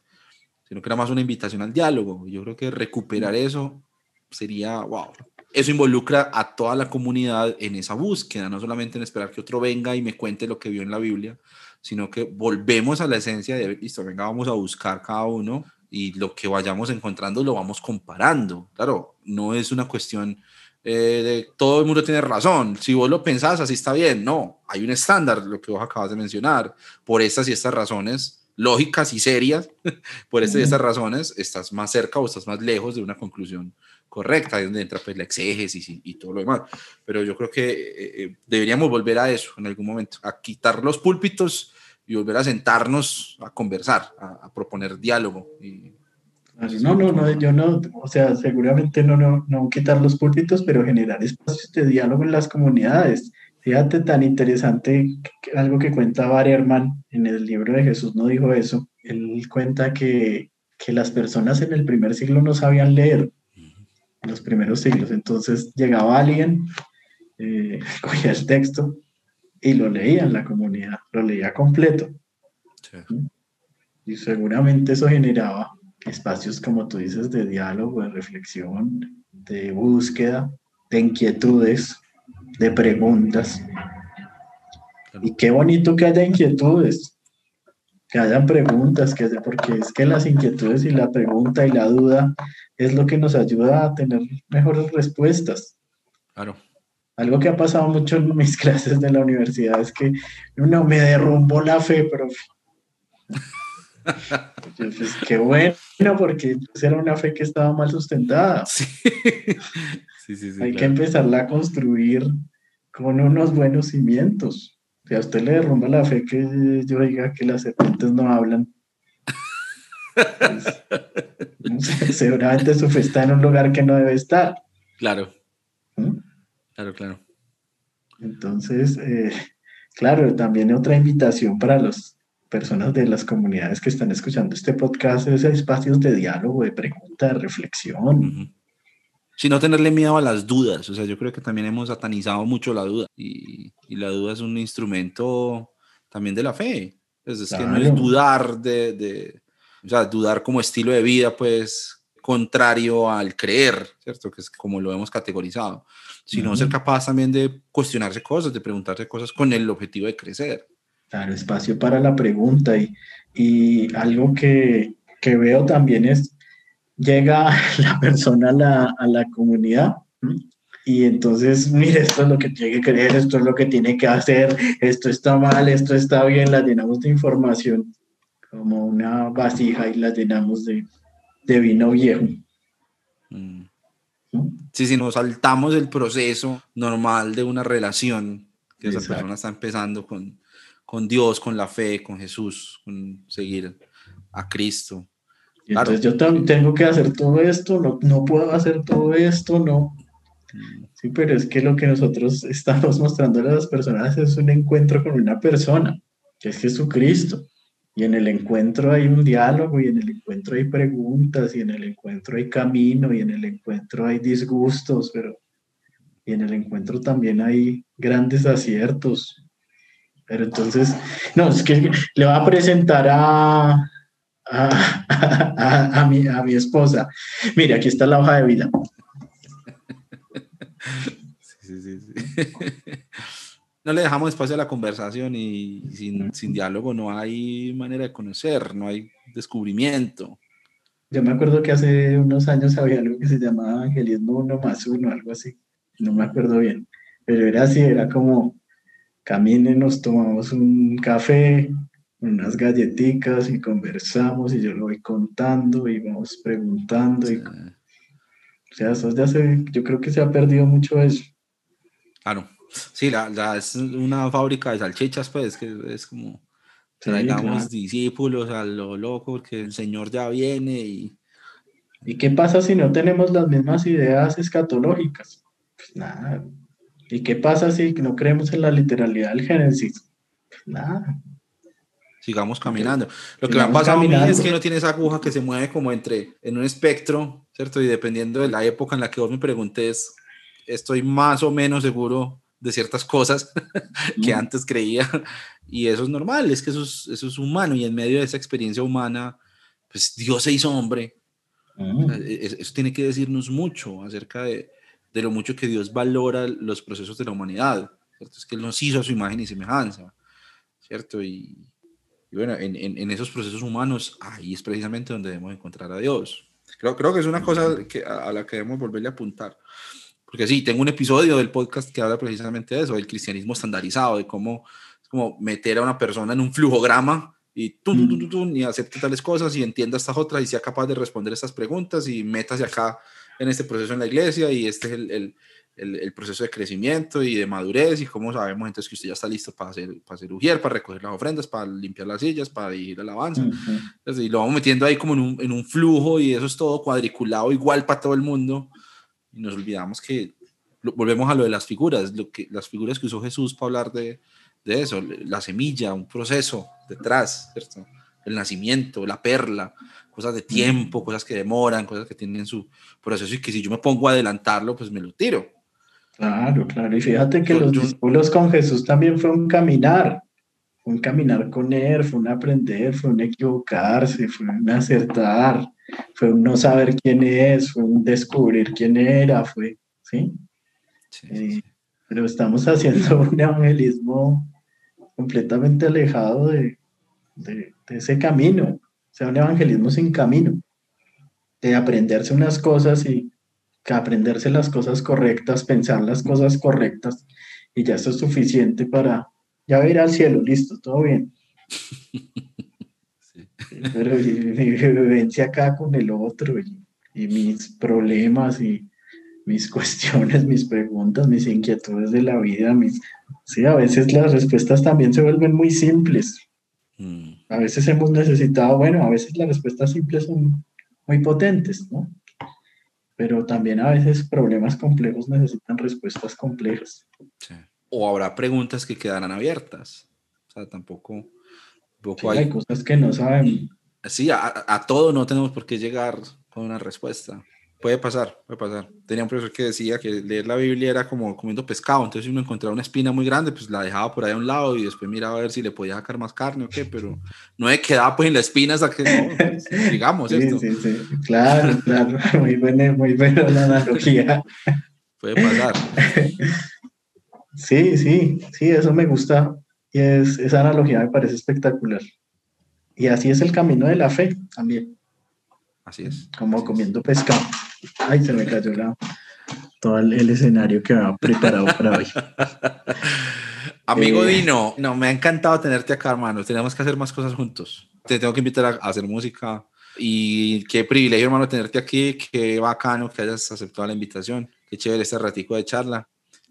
sino que era más una invitación al diálogo. Yo creo que recuperar eso sería, wow, eso involucra a toda la comunidad en esa búsqueda, no solamente en esperar que otro venga y me cuente lo que vio en la Biblia, sino que volvemos a la esencia de, listo, venga, vamos a buscar cada uno y lo que vayamos encontrando lo vamos comparando. Claro, no es una cuestión eh, de todo el mundo tiene razón. Si vos lo pensás, así está bien. No, hay un estándar, lo que vos acabas de mencionar. Por estas y estas razones lógicas y serias, [laughs] por estas y estas razones, estás más cerca o estás más lejos de una conclusión correcta, ahí donde entra pues la exégesis y, todo lo demás. Pero yo creo que eh, eh, deberíamos volver a eso en algún momento, a quitar los púlpitos y volver a sentarnos a conversar, a, a proponer diálogo y no, no, no, yo no, o sea, seguramente no, no, no quitar los púlpitos, pero generar espacios de diálogo en las comunidades. Fíjate tan interesante algo que cuenta Barry Herman en el libro de Jesús no dijo eso. Él cuenta que, que las personas en el primer siglo no sabían leer, en los primeros siglos. Entonces llegaba alguien, eh, [laughs] cogía el texto y lo leía en la comunidad, lo leía completo. Y seguramente eso generaba espacios, como tú dices, de diálogo, de reflexión, de búsqueda, de inquietudes, de preguntas. Y qué bonito que haya inquietudes, que haya preguntas, que porque es que las inquietudes y la pregunta y la duda es lo que nos ayuda a tener mejores respuestas. Claro. Algo que ha pasado mucho en mis [laughs] clases de la universidad es que no me derrumbó la fe, profe. Pues qué bueno, porque era una fe que estaba mal sustentada. [laughs] Sí. Sí, sí, Hay que empezarla a construir con unos buenos cimientos. Si a usted le derrumba la fe que yo diga que las serpientes no hablan, pues, [laughs] seguramente su fe está en un lugar que no debe estar. Claro. ¿Mm? Claro, claro. Entonces, eh, claro, también otra invitación para los personas de las comunidades que están escuchando este podcast es espacios de diálogo, de pregunta, de reflexión. Si no tenerle miedo a las dudas, o sea, yo creo que también hemos satanizado mucho la duda y, y la duda es un instrumento también de la fe. Pues es que no es dudar de, de, o sea, dudar como estilo de vida, pues contrario al creer, ¿cierto? Que es como lo hemos categorizado, sino ser capaz también de cuestionarse cosas, de preguntarse cosas con el objetivo de crecer. Claro, espacio para la pregunta y, y algo que, que, veo también es, llega [laughs] la persona a la, a la comunidad y entonces, mire, esto es lo que tiene que creer, esto es lo que tiene que hacer, esto está mal, esto está bien, la llenamos de información como una vasija y la llenamos de, de vino viejo. Mm. Sí, si nos saltamos el proceso normal de una relación que esa persona está empezando con, con Dios, con la fe, con Jesús, con seguir a Cristo. entonces yo tengo que hacer todo esto, no, no puedo hacer todo esto, no. Mm. Sí, pero es que lo que nosotros estamos mostrando a las personas es un encuentro con una persona, que es Jesucristo. Y en el encuentro hay un diálogo, y en el encuentro hay preguntas, y en el encuentro hay camino, y en el encuentro hay disgustos, pero y en el encuentro también hay grandes aciertos, pero entonces, no, es que le va a presentar a, a, a, mi, a mi esposa. Mire, aquí está la hoja de vida. Sí, sí, sí. [laughs] No le dejamos espacio a la conversación y sin, sin diálogo no hay manera de conocer, no hay descubrimiento. Yo me acuerdo que hace unos años había algo que se llamaba evangelismo uno más uno, algo así. No me acuerdo bien. Pero era así, era como camine, nos tomamos un café, unas galletitas y conversamos y yo lo voy contando y vamos preguntando. Y, O sea, eso ya se, yo creo que se ha perdido mucho eso. Claro. Sí, la, la- es una fábrica de salchichas, pues, que es como Sí, traigamos claro. discípulos a lo loco, porque el Señor ya viene y ¿Y qué pasa si no tenemos las mismas ideas escatológicas? Pues nada. ¿Y qué pasa si no creemos en la literalidad del Génesis? Pues nada. sigamos caminando. Lo que me ha Sigamos pasado a mí es que no tiene esa aguja que se mueve como entre, en un espectro, ¿cierto? Y dependiendo de la época en la que vos me preguntes, estoy más o menos seguro de ciertas cosas [laughs] que antes creía. Y eso es normal, es que eso es, eso es humano. Y en medio de esa experiencia humana, pues Dios se hizo hombre. E- e- Eso tiene que decirnos mucho acerca de, de lo mucho que Dios valora los procesos de la humanidad. ¿cierto? Es que Él nos hizo a su imagen y semejanza, ¿cierto? Y, bueno, en, esos procesos humanos, ahí es precisamente donde debemos encontrar a Dios. Creo, creo que es una cosa que, a, la que debemos volverle a apuntar. Porque sí, tengo un episodio del podcast que habla precisamente de eso, del cristianismo estandarizado, de cómo es como meter a una persona en un flujograma y, tum, tum, tum, y acepte tales cosas y entienda estas otras y sea capaz de responder estas preguntas y métase acá en este proceso en la iglesia y este es el, el, el- el proceso de crecimiento y de madurez y cómo sabemos entonces que usted ya está listo para hacer, para hacer ujier, para recoger las ofrendas, para limpiar las sillas, para dirigir la alabanza. Ujú. Entonces, y lo vamos metiendo ahí como en un, en un flujo y eso es todo cuadriculado igual para todo el mundo. Y nos olvidamos que volvemos a lo de las figuras, lo que, las figuras que usó Jesús para hablar de, de eso, la semilla, un proceso detrás, ¿cierto? El nacimiento, la perla, cosas de tiempo, cosas que demoran, cosas que tienen su proceso y que si yo me pongo a adelantarlo, pues me lo tiro. Claro, claro. Y fíjate que Yo- los discípulos con Jesús también fue un caminar. Fue un caminar con él, fue un aprender, fue un equivocarse, fue un acertar, fue un no saber quién es, fue un descubrir quién era, fue, ¿sí? Sí, sí, Eh, sí. pero estamos haciendo [laughs] un evangelismo completamente alejado de, de- de ese camino, o sea, un evangelismo sin camino, de aprenderse unas cosas y que aprenderse las cosas correctas, pensar las cosas correctas, y ya eso es suficiente para, ya ir al cielo, listo, todo bien. Sí. Pero y- mi vivencia acá con el otro y, y mis problemas y mis cuestiones, mis preguntas, mis inquietudes de la vida, mis... Sí, a veces las respuestas también se vuelven muy simples. Mm, A veces hemos necesitado, bueno, a veces las respuestas simples son muy potentes, ¿no? Pero también a veces problemas complejos necesitan respuestas complejas. sí. O habrá preguntas que quedarán abiertas. O sea, tampoco, tampoco Sí, hay hay cosas que no saben. Sí, a, a todo no tenemos por qué llegar con una respuesta. Puede pasar, puede pasar. Tenía un profesor que decía que leer la Biblia era como comiendo pescado, entonces si uno encontraba una espina muy grande, pues la dejaba por ahí a un lado y después miraba a ver si le podía sacar más carne o qué, pero no me quedaba pues en la espina hasta que no, [laughs] pues, sigamos, Sí, ¿cierto? sí, sí. Claro, claro. [laughs] Muy buena, muy buena la analogía. Puede pasar. [laughs] Sí, sí, sí, eso me gusta. Y es, esa analogía me parece espectacular. Y así es el camino de la fe también, Así es. como así es. comiendo pescado. Ay, se me cayó la, todo el, el escenario que había preparado para hoy. [laughs] Amigo Eh, Dino, no, me ha encantado tenerte acá, hermano. Tenemos que hacer más cosas juntos. Te tengo que invitar a, a hacer música. Y qué privilegio, hermano, tenerte aquí. Qué bacano que hayas aceptado la invitación. Qué chévere este ratico de charla.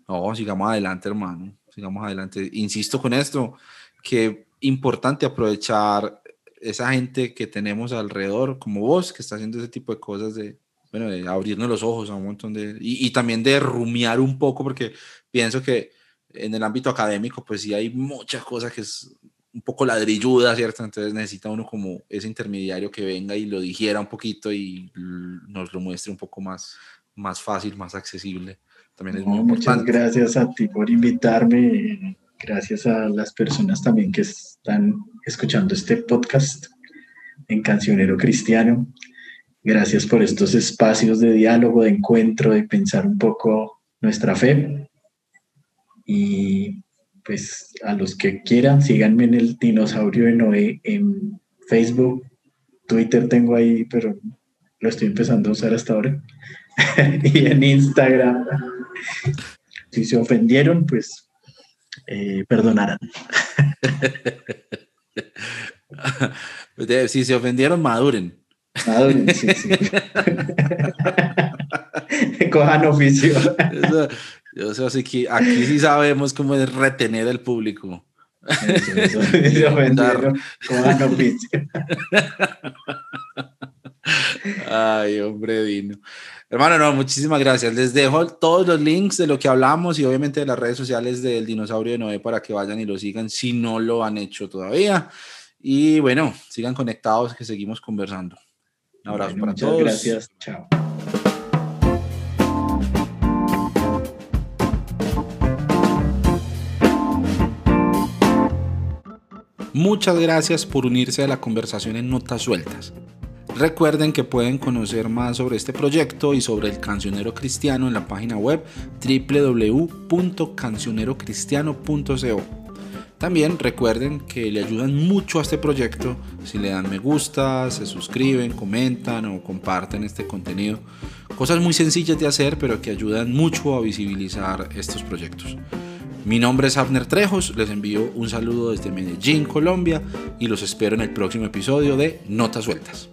No, sigamos adelante, hermano. Sigamos adelante. Insisto con esto, que importante aprovechar esa gente que tenemos alrededor, como vos, que está haciendo ese tipo de cosas de, bueno, de abrirnos los ojos a un montón de... Y, y también de rumiar un poco, porque pienso que en el ámbito académico, pues sí hay muchas cosas que es un poco ladrilluda, ¿cierto? Entonces necesita uno como ese intermediario que venga y lo digiera un poquito y nos lo muestre un poco más, más fácil, más accesible. También es muy No, muchas importante. gracias a ti por invitarme. Gracias a las personas también que están escuchando este podcast en Cancionero Cristiano. Gracias por estos espacios de diálogo, de encuentro, de pensar un poco nuestra fe. Y pues a los que quieran, síganme en el Dinosaurio de Noé en Facebook, Twitter tengo ahí, pero lo estoy empezando a usar hasta ahora. [laughs] y en Instagram. Si se ofendieron, pues eh, perdonarán. [laughs] Si se ofendieron, maduren. Maduren, sí, sí. que [laughs] [laughs] cojan oficio. Eso- yo sé, así que aquí sí sabemos cómo es retener al público. Eso, eso, [laughs] eso, vendieron, cojan oficio. Ay, hombre, Dino. Hermano, no, muchísimas gracias. Les dejo todos los links de lo que hablamos y obviamente de las redes sociales del Dinosaurio de Noé para que vayan y lo sigan si no lo han hecho todavía. Y bueno, sigan conectados que seguimos conversando. Un abrazo Bueno, para muchas todos. gracias. Chao. Muchas gracias por unirse a la conversación en Notas Sueltas. Recuerden que pueden conocer más sobre este proyecto y sobre el cancionero cristiano en la página web www.cancionerocristiano.co. También recuerden que le ayudan mucho a este proyecto si le dan me gusta, se suscriben, comentan o comparten este contenido. Cosas muy sencillas de hacer pero que ayudan mucho a visibilizar estos proyectos. Mi nombre es Abner Trejos, les envío un saludo desde Medellín, Colombia y los espero en el próximo episodio de Notas Sueltas.